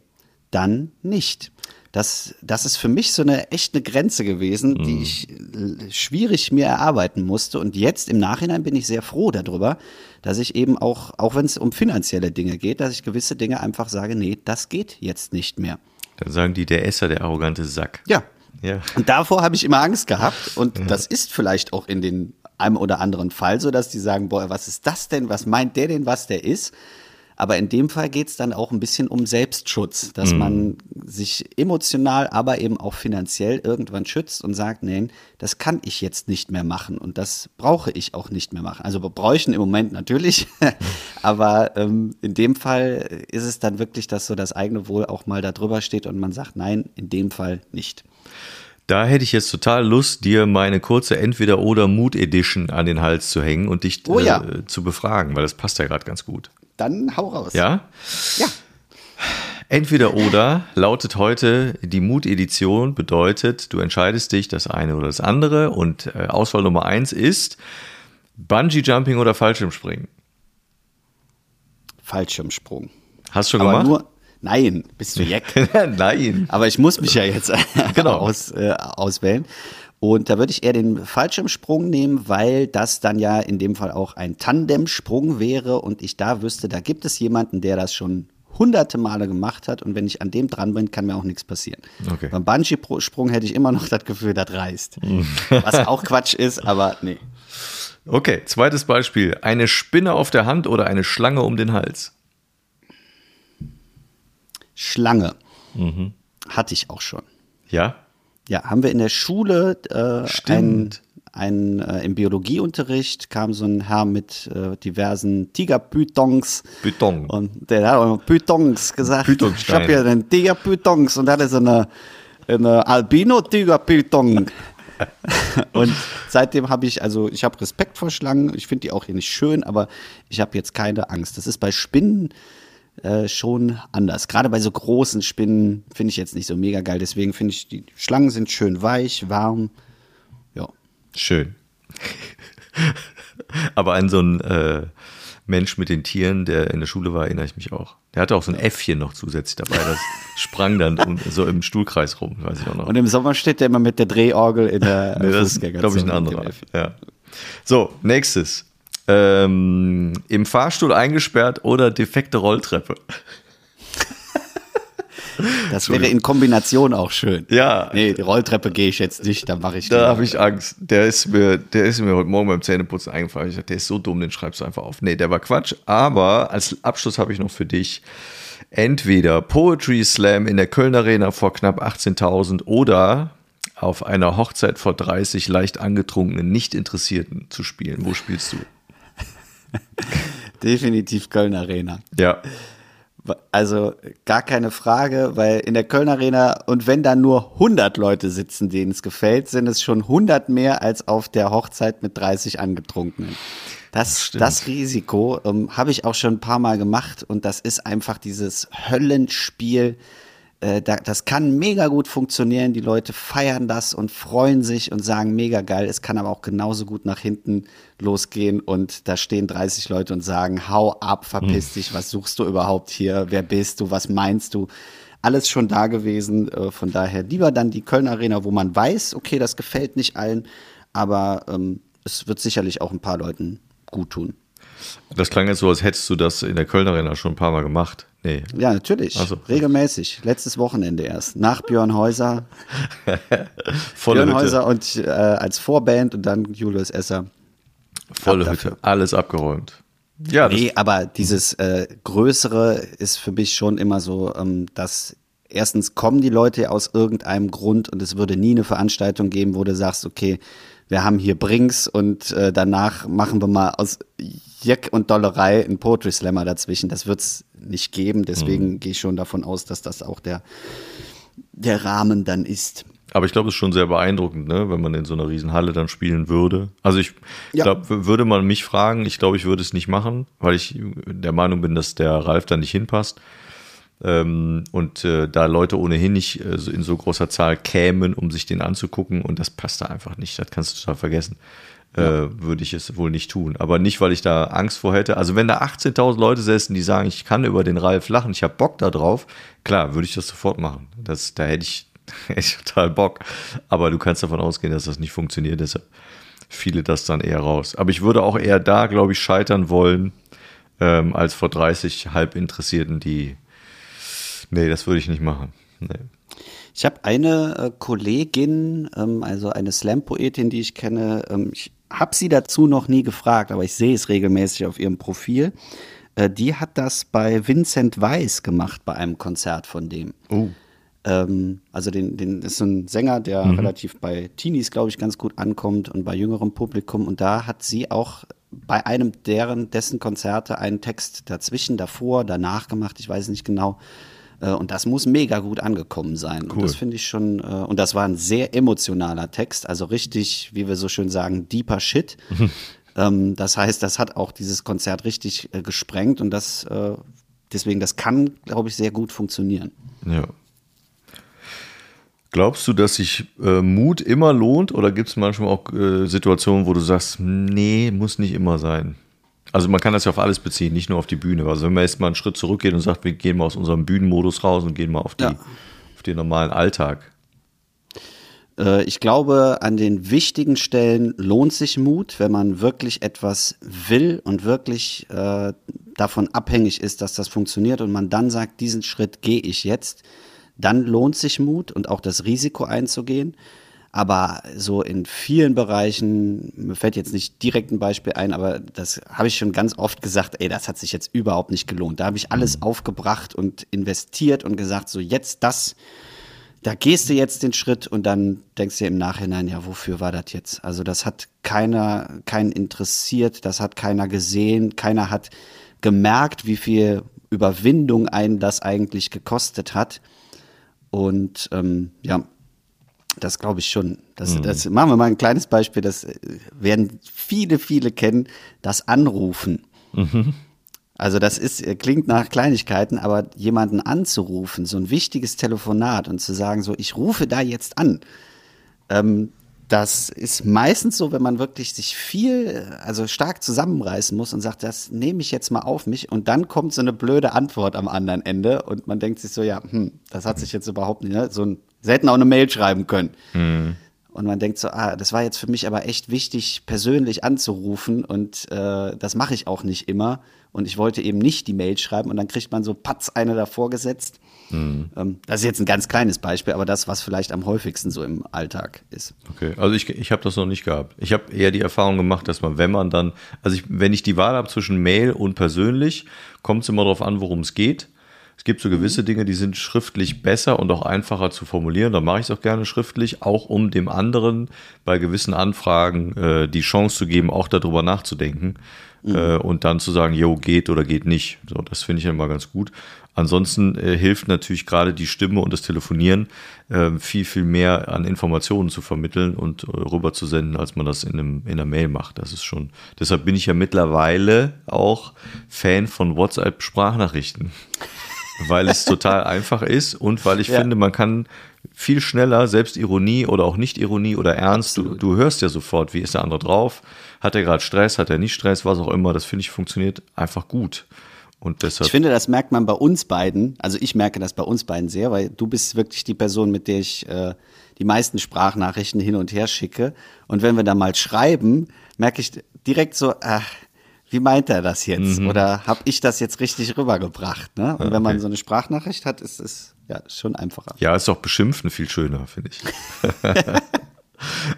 dann nicht. Das, das ist für mich so eine echte Grenze gewesen, die ich äh, schwierig mir erarbeiten musste. Und jetzt im Nachhinein bin ich sehr froh darüber, dass ich eben auch, auch wenn es um finanzielle Dinge geht, dass ich gewisse Dinge einfach sage, nee, das geht jetzt nicht mehr. Dann sagen die, der Esser, der arrogante Sack. Ja. Ja. Und davor habe ich immer Angst gehabt. Und das ist vielleicht auch in den einem oder anderen Fall so, dass die sagen, boah, was ist das denn? Was meint der denn, was der ist? Aber in dem Fall geht es dann auch ein bisschen um Selbstschutz, dass man sich emotional, aber eben auch finanziell irgendwann schützt und sagt, nein, das kann ich jetzt nicht mehr machen und das brauche ich auch nicht mehr machen. Also wir bräuchten im Moment natürlich, aber ähm, in dem Fall ist es dann wirklich, dass so das eigene Wohl auch mal da drüber steht und man sagt, nein, in dem Fall nicht. Da hätte ich jetzt total Lust, dir meine kurze Entweder-oder-Mut-Edition an den Hals zu hängen und dich Oh ja. äh, zu befragen, weil das passt ja gerade ganz gut. Dann hau raus. Ja? Ja. Entweder oder lautet heute die Mut-Edition, bedeutet, du entscheidest dich das eine oder das andere und äh, Auswahl Nummer eins ist Bungee-Jumping oder Fallschirmspringen. Fallschirmsprung. Hast du schon Aber gemacht? nur, nein, bist du Jack. Nein. Aber ich muss mich ja jetzt Genau. aus, äh, auswählen. Und da würde ich eher den Fallschirmsprung nehmen, weil das dann ja in dem Fall auch ein Tandemsprung wäre und ich da wüsste, da gibt es jemanden, der das schon hunderte Male gemacht hat und wenn ich an dem dran bin, kann mir auch nichts passieren. Okay. Beim Bungee-Sprung hätte ich immer noch das Gefühl, das reißt. Was auch Quatsch ist, aber nee. Okay, zweites Beispiel. Eine Spinne auf der Hand oder eine Schlange um den Hals? Schlange Mhm. hatte ich auch schon. Ja? Ja, haben wir in der Schule äh, ein, ein äh, im Biologieunterricht kam so ein Herr mit äh, diversen Tigerpythons Python. und der hat auch noch Pythons gesagt. Ich habe hier den Tigerpythons und da hatte so eine, eine Albino-Tigerpython. und seitdem habe ich, also ich habe Respekt vor Schlangen. Ich finde die auch hier nicht schön, aber ich habe jetzt keine Angst. Das ist bei Spinnen äh, schon anders. Gerade bei so großen Spinnen finde ich jetzt nicht so mega geil. Deswegen finde ich, die Schlangen sind schön weich, warm. Ja. Schön. Aber an so einen äh, Mensch mit den Tieren, der in der Schule war, erinnere ich mich auch. Der hatte auch so ein Äffchen noch zusätzlich dabei, das sprang dann um, so im Stuhlkreis rum, weiß ich auch noch. Und im Sommer steht der immer mit der Drehorgel in der Nee, das ist, glaube ich, ein anderer. Ja. So, nächstes. Ähm, Im Fahrstuhl eingesperrt oder defekte Rolltreppe. Das wäre in Kombination auch schön. Ja. Nee, die Rolltreppe gehe ich jetzt nicht, da mache ich Da habe ich Angst. Der ist, mir, der ist mir heute Morgen beim Zähneputzen eingefallen. Ich dachte, der ist so dumm, den schreibst du einfach auf. Nee, der war Quatsch. Aber als Abschluss habe ich noch für dich entweder Poetry Slam in der Köln Arena vor knapp 18.000 oder auf einer Hochzeit vor 30 leicht angetrunkenen Nicht-Interessierten zu spielen. Wo spielst du? Definitiv Köln Arena. Ja. Also gar keine Frage, weil in der Köln Arena und wenn da nur 100 Leute sitzen, denen es gefällt, sind es schon 100 mehr als auf der Hochzeit mit 30 Angetrunkenen. Das, stimmt. das Risiko ähm, habe ich auch schon ein paar Mal gemacht und das ist einfach dieses Höllenspiel. Äh, da, das kann mega gut funktionieren. Die Leute feiern das und freuen sich und sagen mega geil. Es kann aber auch genauso gut nach hinten losgehen und da stehen 30 Leute und sagen, hau ab, verpiss dich, was suchst du überhaupt hier? Wer bist du? Was meinst du? Alles schon da gewesen. Äh, von daher lieber dann die Köln Arena, wo man weiß, okay, das gefällt nicht allen, aber ähm, es wird sicherlich auch ein paar Leuten gut tun. Das klang jetzt so, als hättest du das in der Kölner Arena schon ein paar Mal gemacht. Nee. Ja, natürlich. So. Regelmäßig. Letztes Wochenende erst. Nach Björn Häuser. Volle Björn Hütte. Häuser und äh, als Vorband und dann Julius Esser. Volle Ab Hütte. Alles abgeräumt. Ja, Nee, aber dieses äh, Größere ist für mich schon immer so, ähm, dass erstens kommen die Leute aus irgendeinem Grund und es würde nie eine Veranstaltung geben, wo du sagst, okay, wir haben hier Brinks und äh, danach machen wir mal aus Jeck und Dollerei einen Poetry Slammer dazwischen. Das wird's nicht geben, deswegen gehe ich schon davon aus, dass das auch der, der Rahmen dann ist. aber ich glaube, es ist schon sehr beeindruckend, ne, wenn man in so einer Riesenhalle dann spielen würde. Also ich Ja. glaube, würde man mich fragen, ich glaube, ich würde es nicht machen, weil ich der Meinung bin, dass der Ralf da nicht hinpasst. Ähm, und äh, da Leute ohnehin nicht äh, in so großer Zahl kämen, um sich den anzugucken, und das passt da einfach nicht, das kannst du total vergessen, äh, würde ich es wohl nicht tun. Aber nicht, weil ich da Angst vor hätte. Also wenn da 18.000 Leute säßen, die sagen, ich kann über den Ralf lachen, ich habe Bock da drauf, klar, würde ich das sofort machen. Das, da hätte ich, hätte ich total Bock. Aber du kannst davon ausgehen, dass das nicht funktioniert, deshalb fiele das dann eher raus. Aber ich würde auch eher da, glaube ich, scheitern wollen, ähm, als vor 30 Halbinteressierten, die Nee, das würde ich nicht machen. Nee. Ich habe eine äh, Kollegin, ähm, also eine Slam-Poetin, die ich kenne. Ähm, ich habe sie dazu noch nie gefragt, aber ich sehe es regelmäßig auf ihrem Profil. Äh, die hat das bei Vincent Weiss gemacht, bei einem Konzert von dem. Oh. Ähm, also den, den ist so ein Sänger, der relativ bei Teenies, glaube ich, ganz gut ankommt und bei jüngerem Publikum. Und da hat sie auch bei einem deren, dessen Konzerte einen Text dazwischen, davor, danach gemacht, ich weiß nicht genau. Äh, Und das muss mega gut angekommen sein. Und Cool. das finde ich schon, äh, und das war ein sehr emotionaler Text, also richtig, wie wir so schön sagen, deeper Shit. ähm, das heißt, das hat auch dieses Konzert richtig äh, gesprengt und das, deswegen, das kann, glaube ich, sehr gut funktionieren. Ja. Glaubst du, dass sich äh, Mut immer lohnt oder gibt es manchmal auch äh, Situationen, wo du sagst, nee, muss nicht immer sein? Also man kann das ja auf alles beziehen, nicht nur auf die Bühne. Also wenn man jetzt mal einen Schritt zurückgeht und sagt, wir gehen mal aus unserem Bühnenmodus raus und gehen mal auf, die, Ja. auf den normalen Alltag. Äh, Ich glaube, an den wichtigen Stellen lohnt sich Mut, wenn man wirklich etwas will und wirklich äh, davon abhängig ist, dass das funktioniert und man dann sagt, diesen Schritt gehe ich jetzt, dann lohnt sich Mut und auch das Risiko einzugehen. Aber so in vielen Bereichen, mir fällt jetzt nicht direkt ein Beispiel ein, aber das habe ich schon ganz oft gesagt, ey, das hat sich jetzt überhaupt nicht gelohnt. Da habe ich alles aufgebracht und investiert und gesagt, so jetzt das, da gehst du jetzt den Schritt und dann denkst du im Nachhinein, ja, wofür war das jetzt? Also das hat keiner, keinen interessiert, das hat keiner gesehen, keiner hat gemerkt, wie viel Überwindung einen das eigentlich gekostet hat. Und ähm, ja, das glaube ich schon. Das, das machen wir mal ein kleines Beispiel, das äh, werden viele, viele kennen, das Anrufen. Also das ist, äh, klingt nach Kleinigkeiten, aber jemanden anzurufen, so ein wichtiges Telefonat und zu sagen, so, ich rufe da jetzt an. Ähm, das ist meistens so, wenn man wirklich sich viel, äh, also stark zusammenreißen muss und sagt, das nehme ich jetzt mal auf mich und dann kommt so eine blöde Antwort am anderen Ende und man denkt sich so, ja, hm, das hat sich jetzt überhaupt nicht, ne? so ein, sie hätten auch eine Mail schreiben können. Und man denkt so, ah, das war jetzt für mich aber echt wichtig, persönlich anzurufen und äh, das mache ich auch nicht immer. Und ich wollte eben nicht die Mail schreiben und dann kriegt man so patz eine davor gesetzt. Ähm, das ist jetzt ein ganz kleines Beispiel, aber das, was vielleicht am häufigsten so im Alltag ist. Okay, also ich, ich habe das noch nicht gehabt. Ich habe eher die Erfahrung gemacht, dass man, wenn man dann, also ich, wenn ich die Wahl habe zwischen Mail und persönlich, kommt es immer darauf an, worum es geht. Es gibt so gewisse Dinge, die sind schriftlich besser und auch einfacher zu formulieren. Da mache ich es auch gerne schriftlich, auch um dem anderen bei gewissen Anfragen äh, die Chance zu geben, auch darüber nachzudenken äh, und dann zu sagen, jo, geht oder geht nicht. So, das finde ich immer ganz gut. Ansonsten äh, hilft natürlich gerade die Stimme und das Telefonieren äh, viel, viel mehr an Informationen zu vermitteln und äh, rüber zu senden, als man das in, einem, in einer Mail macht. Das ist schon, deshalb bin ich ja mittlerweile auch Fan von WhatsApp-Sprachnachrichten weil es total einfach ist und weil ich Ja. finde, man kann viel schneller, selbst Ironie oder auch nicht Ironie oder Ernst, du, du hörst ja sofort, wie ist der andere drauf, hat er gerade Stress, hat er nicht Stress, was auch immer, das finde ich funktioniert einfach gut. Und deshalb, Ich finde, das merkt man bei uns beiden. Also ich merke das bei uns beiden sehr, weil du bist wirklich die Person, mit der ich äh, die meisten Sprachnachrichten hin und her schicke. Und wenn wir da mal schreiben, merke ich direkt so, ach, wie meint er das jetzt? Mhm. Oder habe ich das jetzt richtig rübergebracht? Ne? Und okay. wenn man so eine Sprachnachricht hat, ist es ja schon einfacher. Ja, ist doch beschimpfen viel schöner, finde ich.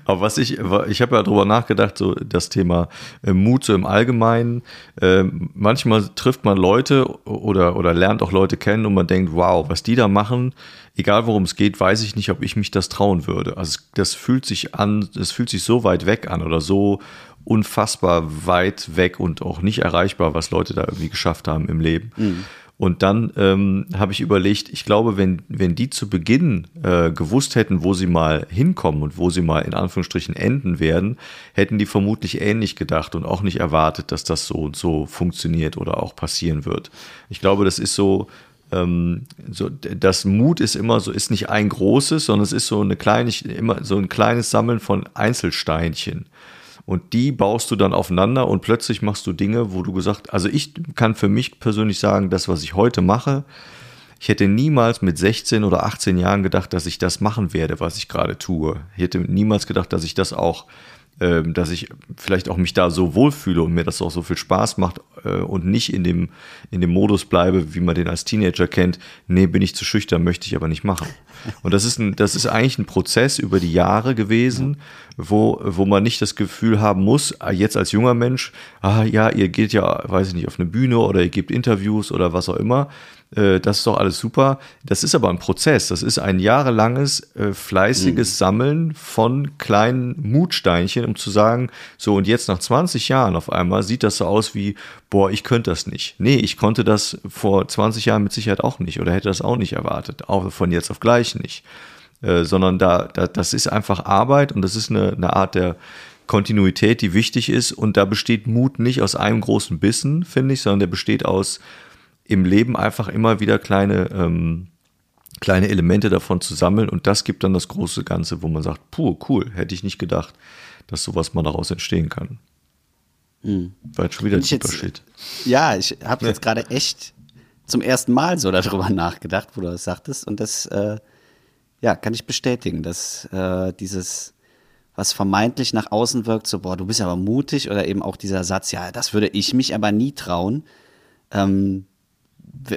Aber was ich, ich habe ja darüber nachgedacht, so das Thema äh, Mut so im Allgemeinen. Äh, manchmal trifft man Leute oder, oder lernt auch Leute kennen und man denkt, wow, was die da machen, egal worum es geht, weiß ich nicht, ob ich mich das trauen würde. Also das fühlt sich an, es fühlt sich so weit weg an oder so unfassbar weit weg und auch nicht erreichbar, was Leute da irgendwie geschafft haben im Leben. Mhm. Und dann ähm, habe ich überlegt, ich glaube, wenn, wenn die zu Beginn äh, gewusst hätten, wo sie mal hinkommen und wo sie mal in Anführungsstrichen enden werden, hätten die vermutlich ähnlich gedacht und auch nicht erwartet, dass das so und so funktioniert oder auch passieren wird. Ich glaube, das ist so, ähm, so das Mut ist immer so, ist nicht ein großes, sondern es ist so eine kleine, immer so ein kleines Sammeln von Einzelsteinchen. Und die baust du dann aufeinander und plötzlich machst du Dinge, wo du gesagt, also ich kann für mich persönlich sagen, das, was ich heute mache, ich hätte niemals mit 16 oder 18 Jahren gedacht, dass ich das machen werde, was ich gerade tue. Ich hätte niemals gedacht, dass ich das auch ähm, dass ich vielleicht auch mich da so wohlfühle und mir das auch so viel Spaß macht äh, und nicht in dem, in dem Modus bleibe, wie man den als Teenager kennt, nee, bin ich zu schüchtern, möchte ich aber nicht machen. Und das ist ein, das ist eigentlich ein Prozess über die Jahre gewesen, wo, wo man nicht das Gefühl haben muss, ah, jetzt als junger Mensch, ah ja, ihr geht ja, weiß ich nicht, auf eine Bühne oder ihr gebt Interviews oder was auch immer, äh, das ist doch alles super. Das ist aber ein Prozess. Das ist ein jahrelanges, äh, fleißiges mhm. Sammeln von kleinen Mutsteinchen, um zu sagen, so und jetzt nach 20 Jahren auf einmal sieht das so aus wie, boah, ich könnte das nicht. Nee, ich konnte das vor 20 Jahren mit Sicherheit auch nicht oder hätte das auch nicht erwartet. Auch von jetzt auf gleich nicht. Äh, sondern da, da, das ist einfach Arbeit und das ist eine, eine Art der Kontinuität, die wichtig ist. Und da besteht Mut nicht aus einem großen Bissen, finde ich, sondern der besteht aus im Leben einfach immer wieder kleine, ähm, kleine Elemente davon zu sammeln und das gibt dann das große Ganze, wo man sagt, puh, cool, hätte ich nicht gedacht, dass sowas mal daraus entstehen kann. Mhm. War jetzt schon wieder ein super Shit. Ja, ich habe jetzt gerade echt zum ersten Mal so darüber nachgedacht, wo du das sagtest und das, äh, ja, kann ich bestätigen, dass äh, dieses was vermeintlich nach außen wirkt, so, boah, du bist aber mutig, oder eben auch dieser Satz, ja, das würde ich mich aber nie trauen, ähm,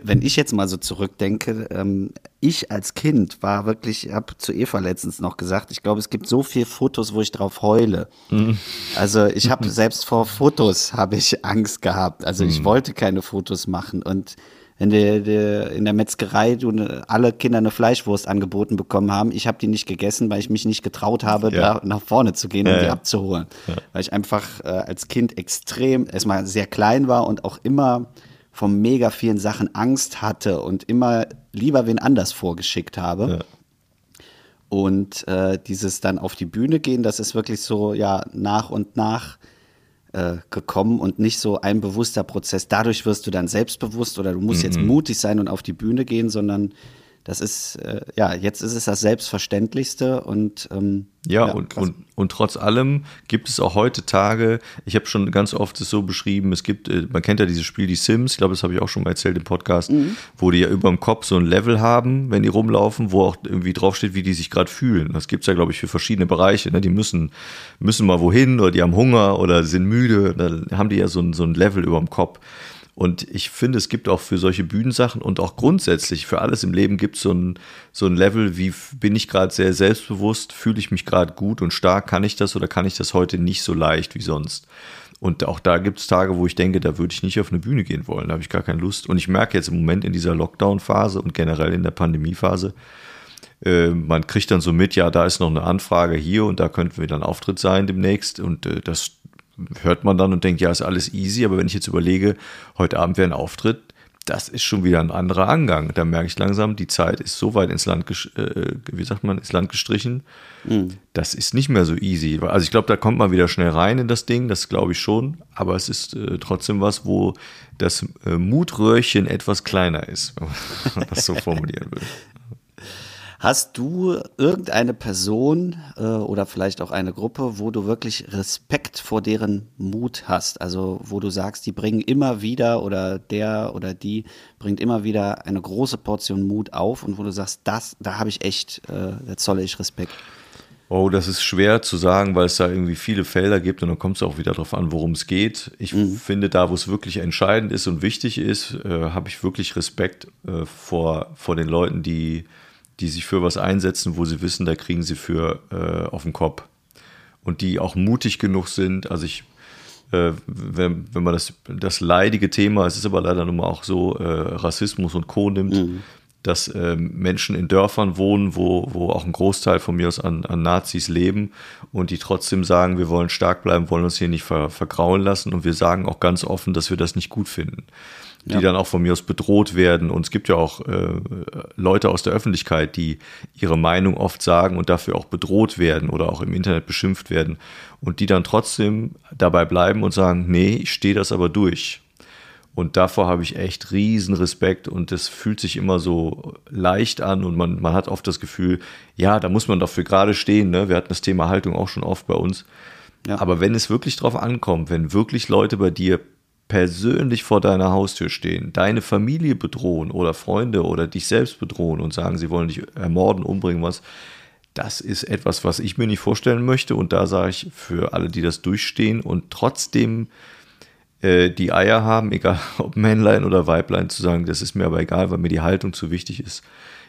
wenn ich jetzt mal so zurückdenke, ähm, ich als Kind war wirklich, ich habe zu Eva letztens noch gesagt, ich glaube, es gibt so viele Fotos, wo ich drauf heule. Mhm. Also ich habe selbst vor Fotos habe ich Angst gehabt. Also ich mhm. wollte keine Fotos machen und wenn die, die, in der Metzgerei du ne, alle Kinder eine Fleischwurst angeboten bekommen haben, ich habe die nicht gegessen, weil ich mich nicht getraut habe, ja. da nach vorne zu gehen und ja, die abzuholen. Ja. Weil ich einfach äh, als Kind extrem erstmal sehr klein war und auch immer von mega vielen Sachen Angst hatte und immer lieber wen anders vorgeschickt habe. Ja. Und äh, dieses dann auf die Bühne gehen, das ist wirklich so, ja, nach und nach äh, gekommen und nicht so ein bewusster Prozess. Dadurch wirst du dann selbstbewusst oder du musst mhm. jetzt mutig sein und auf die Bühne gehen, sondern das ist, äh, ja, jetzt ist es das Selbstverständlichste und ähm, ja, ja und, und, und trotz allem gibt es auch heute Tage, ich habe schon ganz oft es so beschrieben, es gibt, äh, man kennt ja dieses Spiel, die Sims, ich glaube, das habe ich auch schon mal erzählt im Podcast, mhm. wo die ja über dem Kopf so ein Level haben, wenn die rumlaufen, wo auch irgendwie draufsteht, wie die sich gerade fühlen. Das gibt's ja, glaube ich, für verschiedene Bereiche. Ne? Die müssen, müssen mal wohin oder die haben Hunger oder sind müde, dann haben die ja so ein, so ein Level über dem Kopf. Und ich finde, es gibt auch für solche Bühnensachen und auch grundsätzlich für alles im Leben gibt so ein, so ein Level, wie bin ich gerade sehr selbstbewusst, fühle ich mich gerade gut und stark, kann ich das oder kann ich das heute nicht so leicht wie sonst. Und auch da gibt es Tage, wo ich denke, da würde ich nicht auf eine Bühne gehen wollen, da habe ich gar keine Lust. Und ich merke jetzt im Moment in dieser Lockdown-Phase und generell in der Pandemie-Phase, äh, man kriegt dann so mit, ja, da ist noch eine Anfrage hier und da könnten wir dann Auftritt sein demnächst und äh, das hört man dann und denkt, ja, ist alles easy. Aber wenn ich jetzt überlege, heute Abend wäre ein Auftritt, das ist schon wieder ein anderer Angang. Da merke ich langsam, die Zeit ist so weit ins Land, äh, wie sagt man, ins Land gestrichen. Mhm. Das ist nicht mehr so easy. Also ich glaube, da kommt man wieder schnell rein in das Ding, das glaube ich schon. Aber es ist äh, trotzdem was, wo das äh, Mutröhrchen etwas kleiner ist, wenn man das so formulieren will. Hast du irgendeine Person äh, oder vielleicht auch eine Gruppe, wo du wirklich Respekt vor deren Mut hast? Also wo du sagst, die bringen immer wieder oder der oder die bringt immer wieder eine große Portion Mut auf und wo du sagst, das, da habe ich echt, äh, da zolle ich Respekt. Oh, das ist schwer zu sagen, weil es da irgendwie viele Felder gibt und dann kommt es auch wieder darauf an, worum es geht. Ich mhm. finde, da, wo es wirklich entscheidend ist und wichtig ist, äh, habe ich wirklich Respekt äh, vor, vor den Leuten, die, die sich für was einsetzen, wo sie wissen, da kriegen sie für äh, auf den Kopf. Und die auch mutig genug sind. Also ich, äh, wenn, wenn man das, das leidige Thema, es ist aber leider nun mal auch so, äh, Rassismus und Co. nimmt, mhm dass äh, Menschen in Dörfern wohnen, wo, wo auch ein Großteil von mir aus an, an Nazis leben und die trotzdem sagen, wir wollen stark bleiben, wollen uns hier nicht ver, vergrauen lassen und wir sagen auch ganz offen, dass wir das nicht gut finden. Die ja. dann auch von mir aus bedroht werden. Und es gibt ja auch äh, Leute aus der Öffentlichkeit, die ihre Meinung oft sagen und dafür auch bedroht werden oder auch im Internet beschimpft werden. Und die dann trotzdem dabei bleiben und sagen, nee, ich stehe das aber durch. Und davor habe ich echt riesen Respekt und das fühlt sich immer so leicht an und man, man hat oft das Gefühl, ja, da muss man dafür gerade stehen. Ne? Wir hatten das Thema Haltung auch schon oft bei uns. Ja. Aber wenn es wirklich drauf ankommt, wenn wirklich Leute bei dir persönlich vor deiner Haustür stehen, deine Familie bedrohen oder Freunde oder dich selbst bedrohen und sagen, sie wollen dich ermorden, umbringen, was, das ist etwas, was ich mir nicht vorstellen möchte. Und da sage ich für alle, die das durchstehen und trotzdem äh, die Eier haben, egal ob Männlein oder Weiblein, zu sagen, das ist mir aber egal, weil mir die Haltung zu wichtig ist.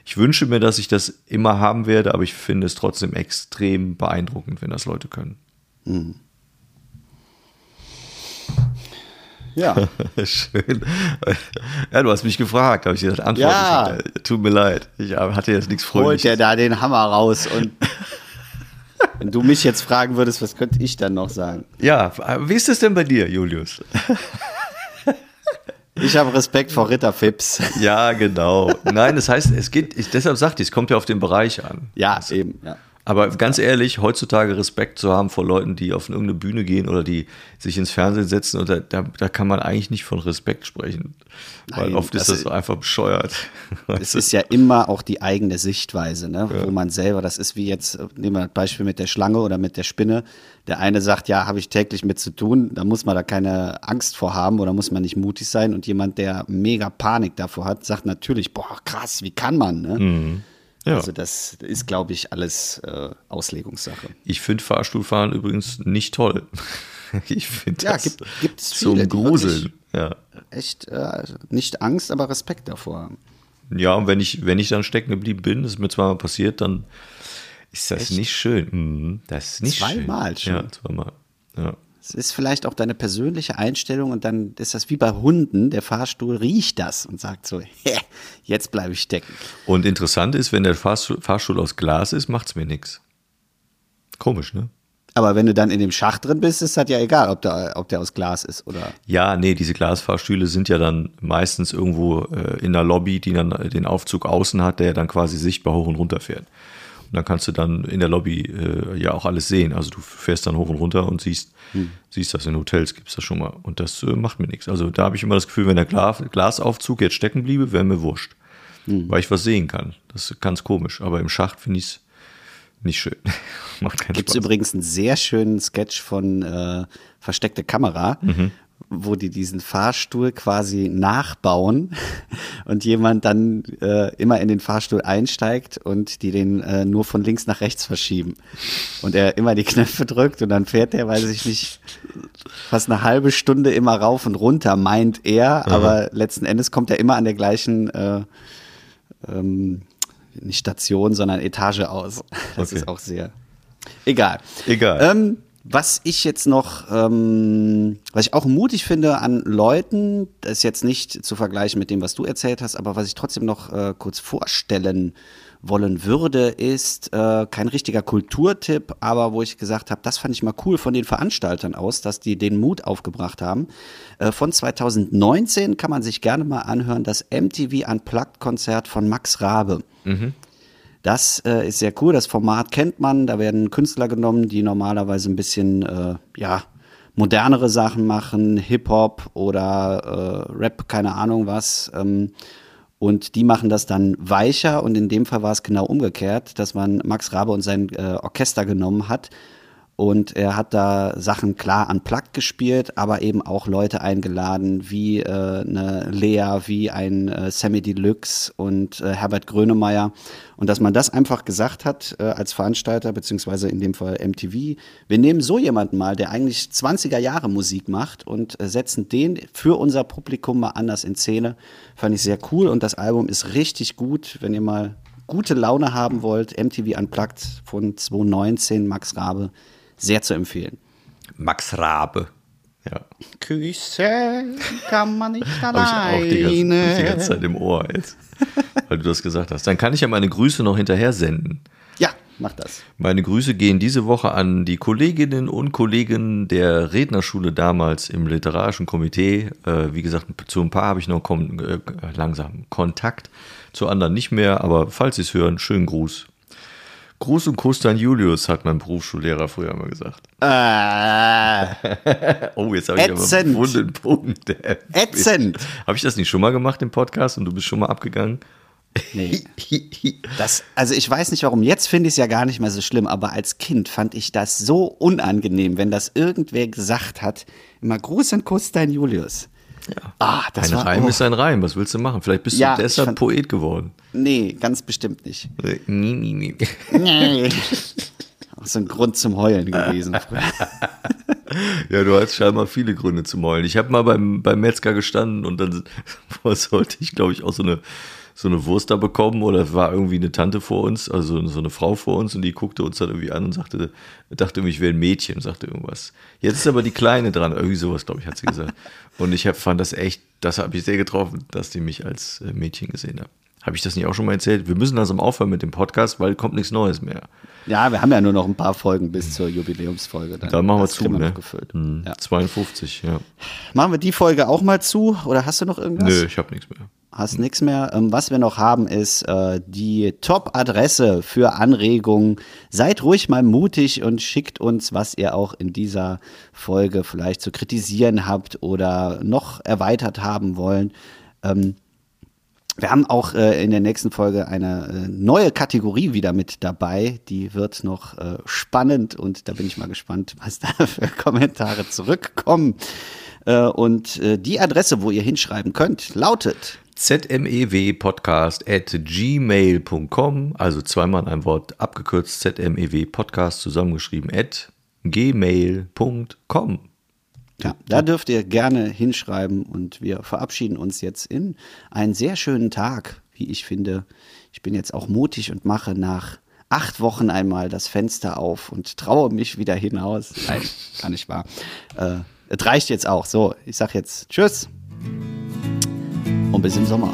Ich wünsche mir, dass ich das immer haben werde, aber ich finde es trotzdem extrem beeindruckend, wenn das Leute können. Mhm. Ja. Schön. Ja, du hast mich gefragt, habe ich gesagt, antworte ja. ich. Tut mir leid. Ich hatte jetzt nichts Fröhliches. Holt der da den Hammer raus und Wenn du mich jetzt fragen würdest, was könnte ich dann noch sagen? Ja, wie ist es denn bei dir, Julius? Ich habe Respekt vor Ritter Phipps. Ja, genau. Nein, das heißt, es geht, ich, deshalb sagte ich, es kommt ja auf den Bereich an. Ja, also, eben. Ja. Aber ganz ehrlich, heutzutage Respekt zu haben vor Leuten, die auf irgendeine Bühne gehen oder die sich ins Fernsehen setzen, und da, da, da kann man eigentlich nicht von Respekt sprechen. Weil Nein, oft ist das, das einfach bescheuert. Es ist ja immer auch die eigene Sichtweise, ne? Ja. wo man selber, das ist wie jetzt, nehmen wir das Beispiel mit der Schlange oder mit der Spinne. Der eine sagt, ja, habe ich täglich mit zu tun, da muss man da keine Angst vor haben oder muss man nicht mutig sein. Und jemand, der mega Panik davor hat, sagt natürlich, boah, krass, wie kann man? Ne? Mhm. Ja. Also das ist, glaube ich, alles äh, Auslegungssache. Ich finde Fahrstuhlfahren übrigens nicht toll. ich finde ja, das gibt, gibt's viele, zum Gruseln. Ja. Echt äh, nicht Angst, aber Respekt davor haben. Ja, und wenn ich, wenn ich dann stecken geblieben bin, das ist mir zweimal passiert, dann ist das Echt? nicht schön. Mhm, das ist nicht zweimal schön. schon. Ja, zweimal. Ja. Es ist vielleicht auch deine persönliche Einstellung und dann ist das wie bei Hunden. Der Fahrstuhl riecht das und sagt so, hä, jetzt bleibe ich stecken. Und interessant ist, wenn der Fahrstuhl, aus Glas ist, macht es mir nichts. Komisch, ne? Aber wenn du dann in dem Schacht drin bist, ist das ja egal, ob der, ob der aus Glas ist oder. Ja, nee, diese Glasfahrstühle sind ja dann meistens irgendwo äh, in der Lobby, die dann den Aufzug außen hat, der dann quasi sichtbar hoch und runter fährt. Und dann kannst du dann in der Lobby äh, ja auch alles sehen. Also du fährst dann hoch und runter und siehst, hm. siehst das in Hotels, gibt es das schon mal. Und das äh, macht mir nichts. Also da habe ich immer das Gefühl, wenn der Glas, Glasaufzug jetzt stecken bliebe, wäre mir wurscht. Hm. Weil ich was sehen kann. Das ist ganz komisch. Aber im Schacht finde ich es nicht schön. Gibt es übrigens einen sehr schönen Sketch von äh, Versteckte Kamera, mhm wo die diesen Fahrstuhl quasi nachbauen und jemand dann äh, immer in den Fahrstuhl einsteigt und die den äh, nur von links nach rechts verschieben. Und er immer die Knöpfe drückt und dann fährt er, weiß ich nicht, fast eine halbe Stunde immer rauf und runter, meint er, mhm. aber letzten Endes kommt er immer an der gleichen äh, ähm, nicht Station, sondern Etage aus. Das okay. ist auch sehr egal. Egal. Ähm, was ich jetzt noch, ähm, was ich auch mutig finde an Leuten, das ist jetzt nicht zu vergleichen mit dem, was du erzählt hast, aber was ich trotzdem noch äh, kurz vorstellen wollen würde, ist äh, kein richtiger Kulturtipp, aber wo ich gesagt habe, das fand ich mal cool von den Veranstaltern aus, dass die den Mut aufgebracht haben. Äh, von 2019 kann man sich gerne mal anhören, das MTV Unplugged Konzert von Max Rabe. Mhm. Das äh, ist sehr cool. Das Format kennt man. Da werden Künstler genommen, die normalerweise ein bisschen, äh, ja, modernere Sachen machen, Hip-Hop oder äh, Rap, keine Ahnung was. Ähm, und die machen das dann weicher. Und in dem Fall war es genau umgekehrt, dass man Max Rabe und sein äh, Orchester genommen hat Und er hat da Sachen klar unplugged gespielt, aber eben auch Leute eingeladen, wie äh, eine Lea, wie ein äh, Sammy Deluxe und äh, Herbert Grönemeyer. Und dass man das einfach gesagt hat äh, als Veranstalter, beziehungsweise in dem Fall MTV, wir nehmen so jemanden mal, der eigentlich 20er Jahre Musik macht und äh, setzen den für unser Publikum mal anders in Szene. Fand ich sehr cool und das Album ist richtig gut, wenn ihr mal gute Laune haben wollt. MTV Unplugged von 2019, Max Rabe sehr zu empfehlen. Max Rabe. Ja. Küssen kann man nicht Habe ich auch die ganze, die ganze Zeit im Ohr jetzt, weil du das gesagt hast. Dann kann ich ja meine Grüße noch hinterher senden. Ja, mach das. Meine Grüße gehen diese Woche an die Kolleginnen und Kollegen der Rednerschule damals im literarischen Komitee. Äh, wie gesagt, zu ein paar habe ich noch äh, langsam Kontakt, zu anderen nicht mehr, aber falls Sie es hören, schönen Gruß. Gruß und Kuss an Julius, hat mein Berufsschullehrer früher mal gesagt. Äh, Oh, jetzt habe ich aber einen wunden Punkt. ätzend. Habe ich das nicht schon mal gemacht im Podcast und du bist schon mal abgegangen? Nee. Das, also ich weiß nicht warum, jetzt finde ich es ja gar nicht mehr so schlimm, aber als Kind fand ich das so unangenehm, wenn das irgendwer gesagt hat. Immer Gruß und Kuss dein Julius. Ja. Ah, das ein war Reim oh, ist ein Reim. Was willst du machen? Vielleicht bist Ja, du deshalb fand- Poet geworden. Nee, ganz bestimmt nicht. Nie, nie, nie. Nee. Auch so ein Grund zum Heulen gewesen. Ja, du hast scheinbar viele Gründe zu heulen. Ich habe mal beim, beim Metzger gestanden und dann sollte ich, glaube ich, auch so eine, so eine Wurst da bekommen oder es war irgendwie eine Tante vor uns, also so eine Frau vor uns und die guckte uns dann irgendwie an und sagte, dachte irgendwie, ich wäre ein Mädchen, sagte irgendwas. Jetzt ist aber die Kleine dran, irgendwie sowas, glaube ich, hat sie gesagt. Und ich hab, fand das echt, das habe ich sehr getroffen, dass die mich als äh, Mädchen gesehen hat. Habe ich das nicht auch schon mal erzählt? Wir müssen langsam aufhören mit dem Podcast, weil kommt nichts Neues mehr. Ja, wir haben ja nur noch ein paar Folgen bis zur Jubiläumsfolge. Dann, Da machen wir zu, ne? noch gefüllt. Hm, Ja. 52, ja. Machen wir die Folge auch mal zu? Oder hast du noch irgendwas? Nö, ich habe nichts mehr. Hast nichts mehr. Ähm, was wir noch haben, ist äh, die Top-Adresse für Anregungen. Seid ruhig mal mutig und schickt uns, was ihr auch in dieser Folge vielleicht zu kritisieren habt oder noch erweitert haben wollen. Ähm, wir haben auch äh, in der nächsten Folge eine äh, neue Kategorie wieder mit dabei. Die wird noch spannend und da bin ich mal gespannt, was da für Kommentare zurückkommen. Und die Adresse, wo ihr hinschreiben könnt, lautet zmewpodcast at gmail.com, also zweimal in einem Wort abgekürzt, zmewpodcast zusammengeschrieben at gmail.com. Ja, da dürft ihr gerne hinschreiben und wir verabschieden uns jetzt in einen sehr schönen Tag, wie ich finde. Ich bin jetzt auch mutig und mache nach acht Wochen einmal das Fenster auf und traue mich wieder hinaus. Nein, kann nicht wahr. Äh, es reicht jetzt auch. So, ich sag jetzt Tschüss und bis im Sommer.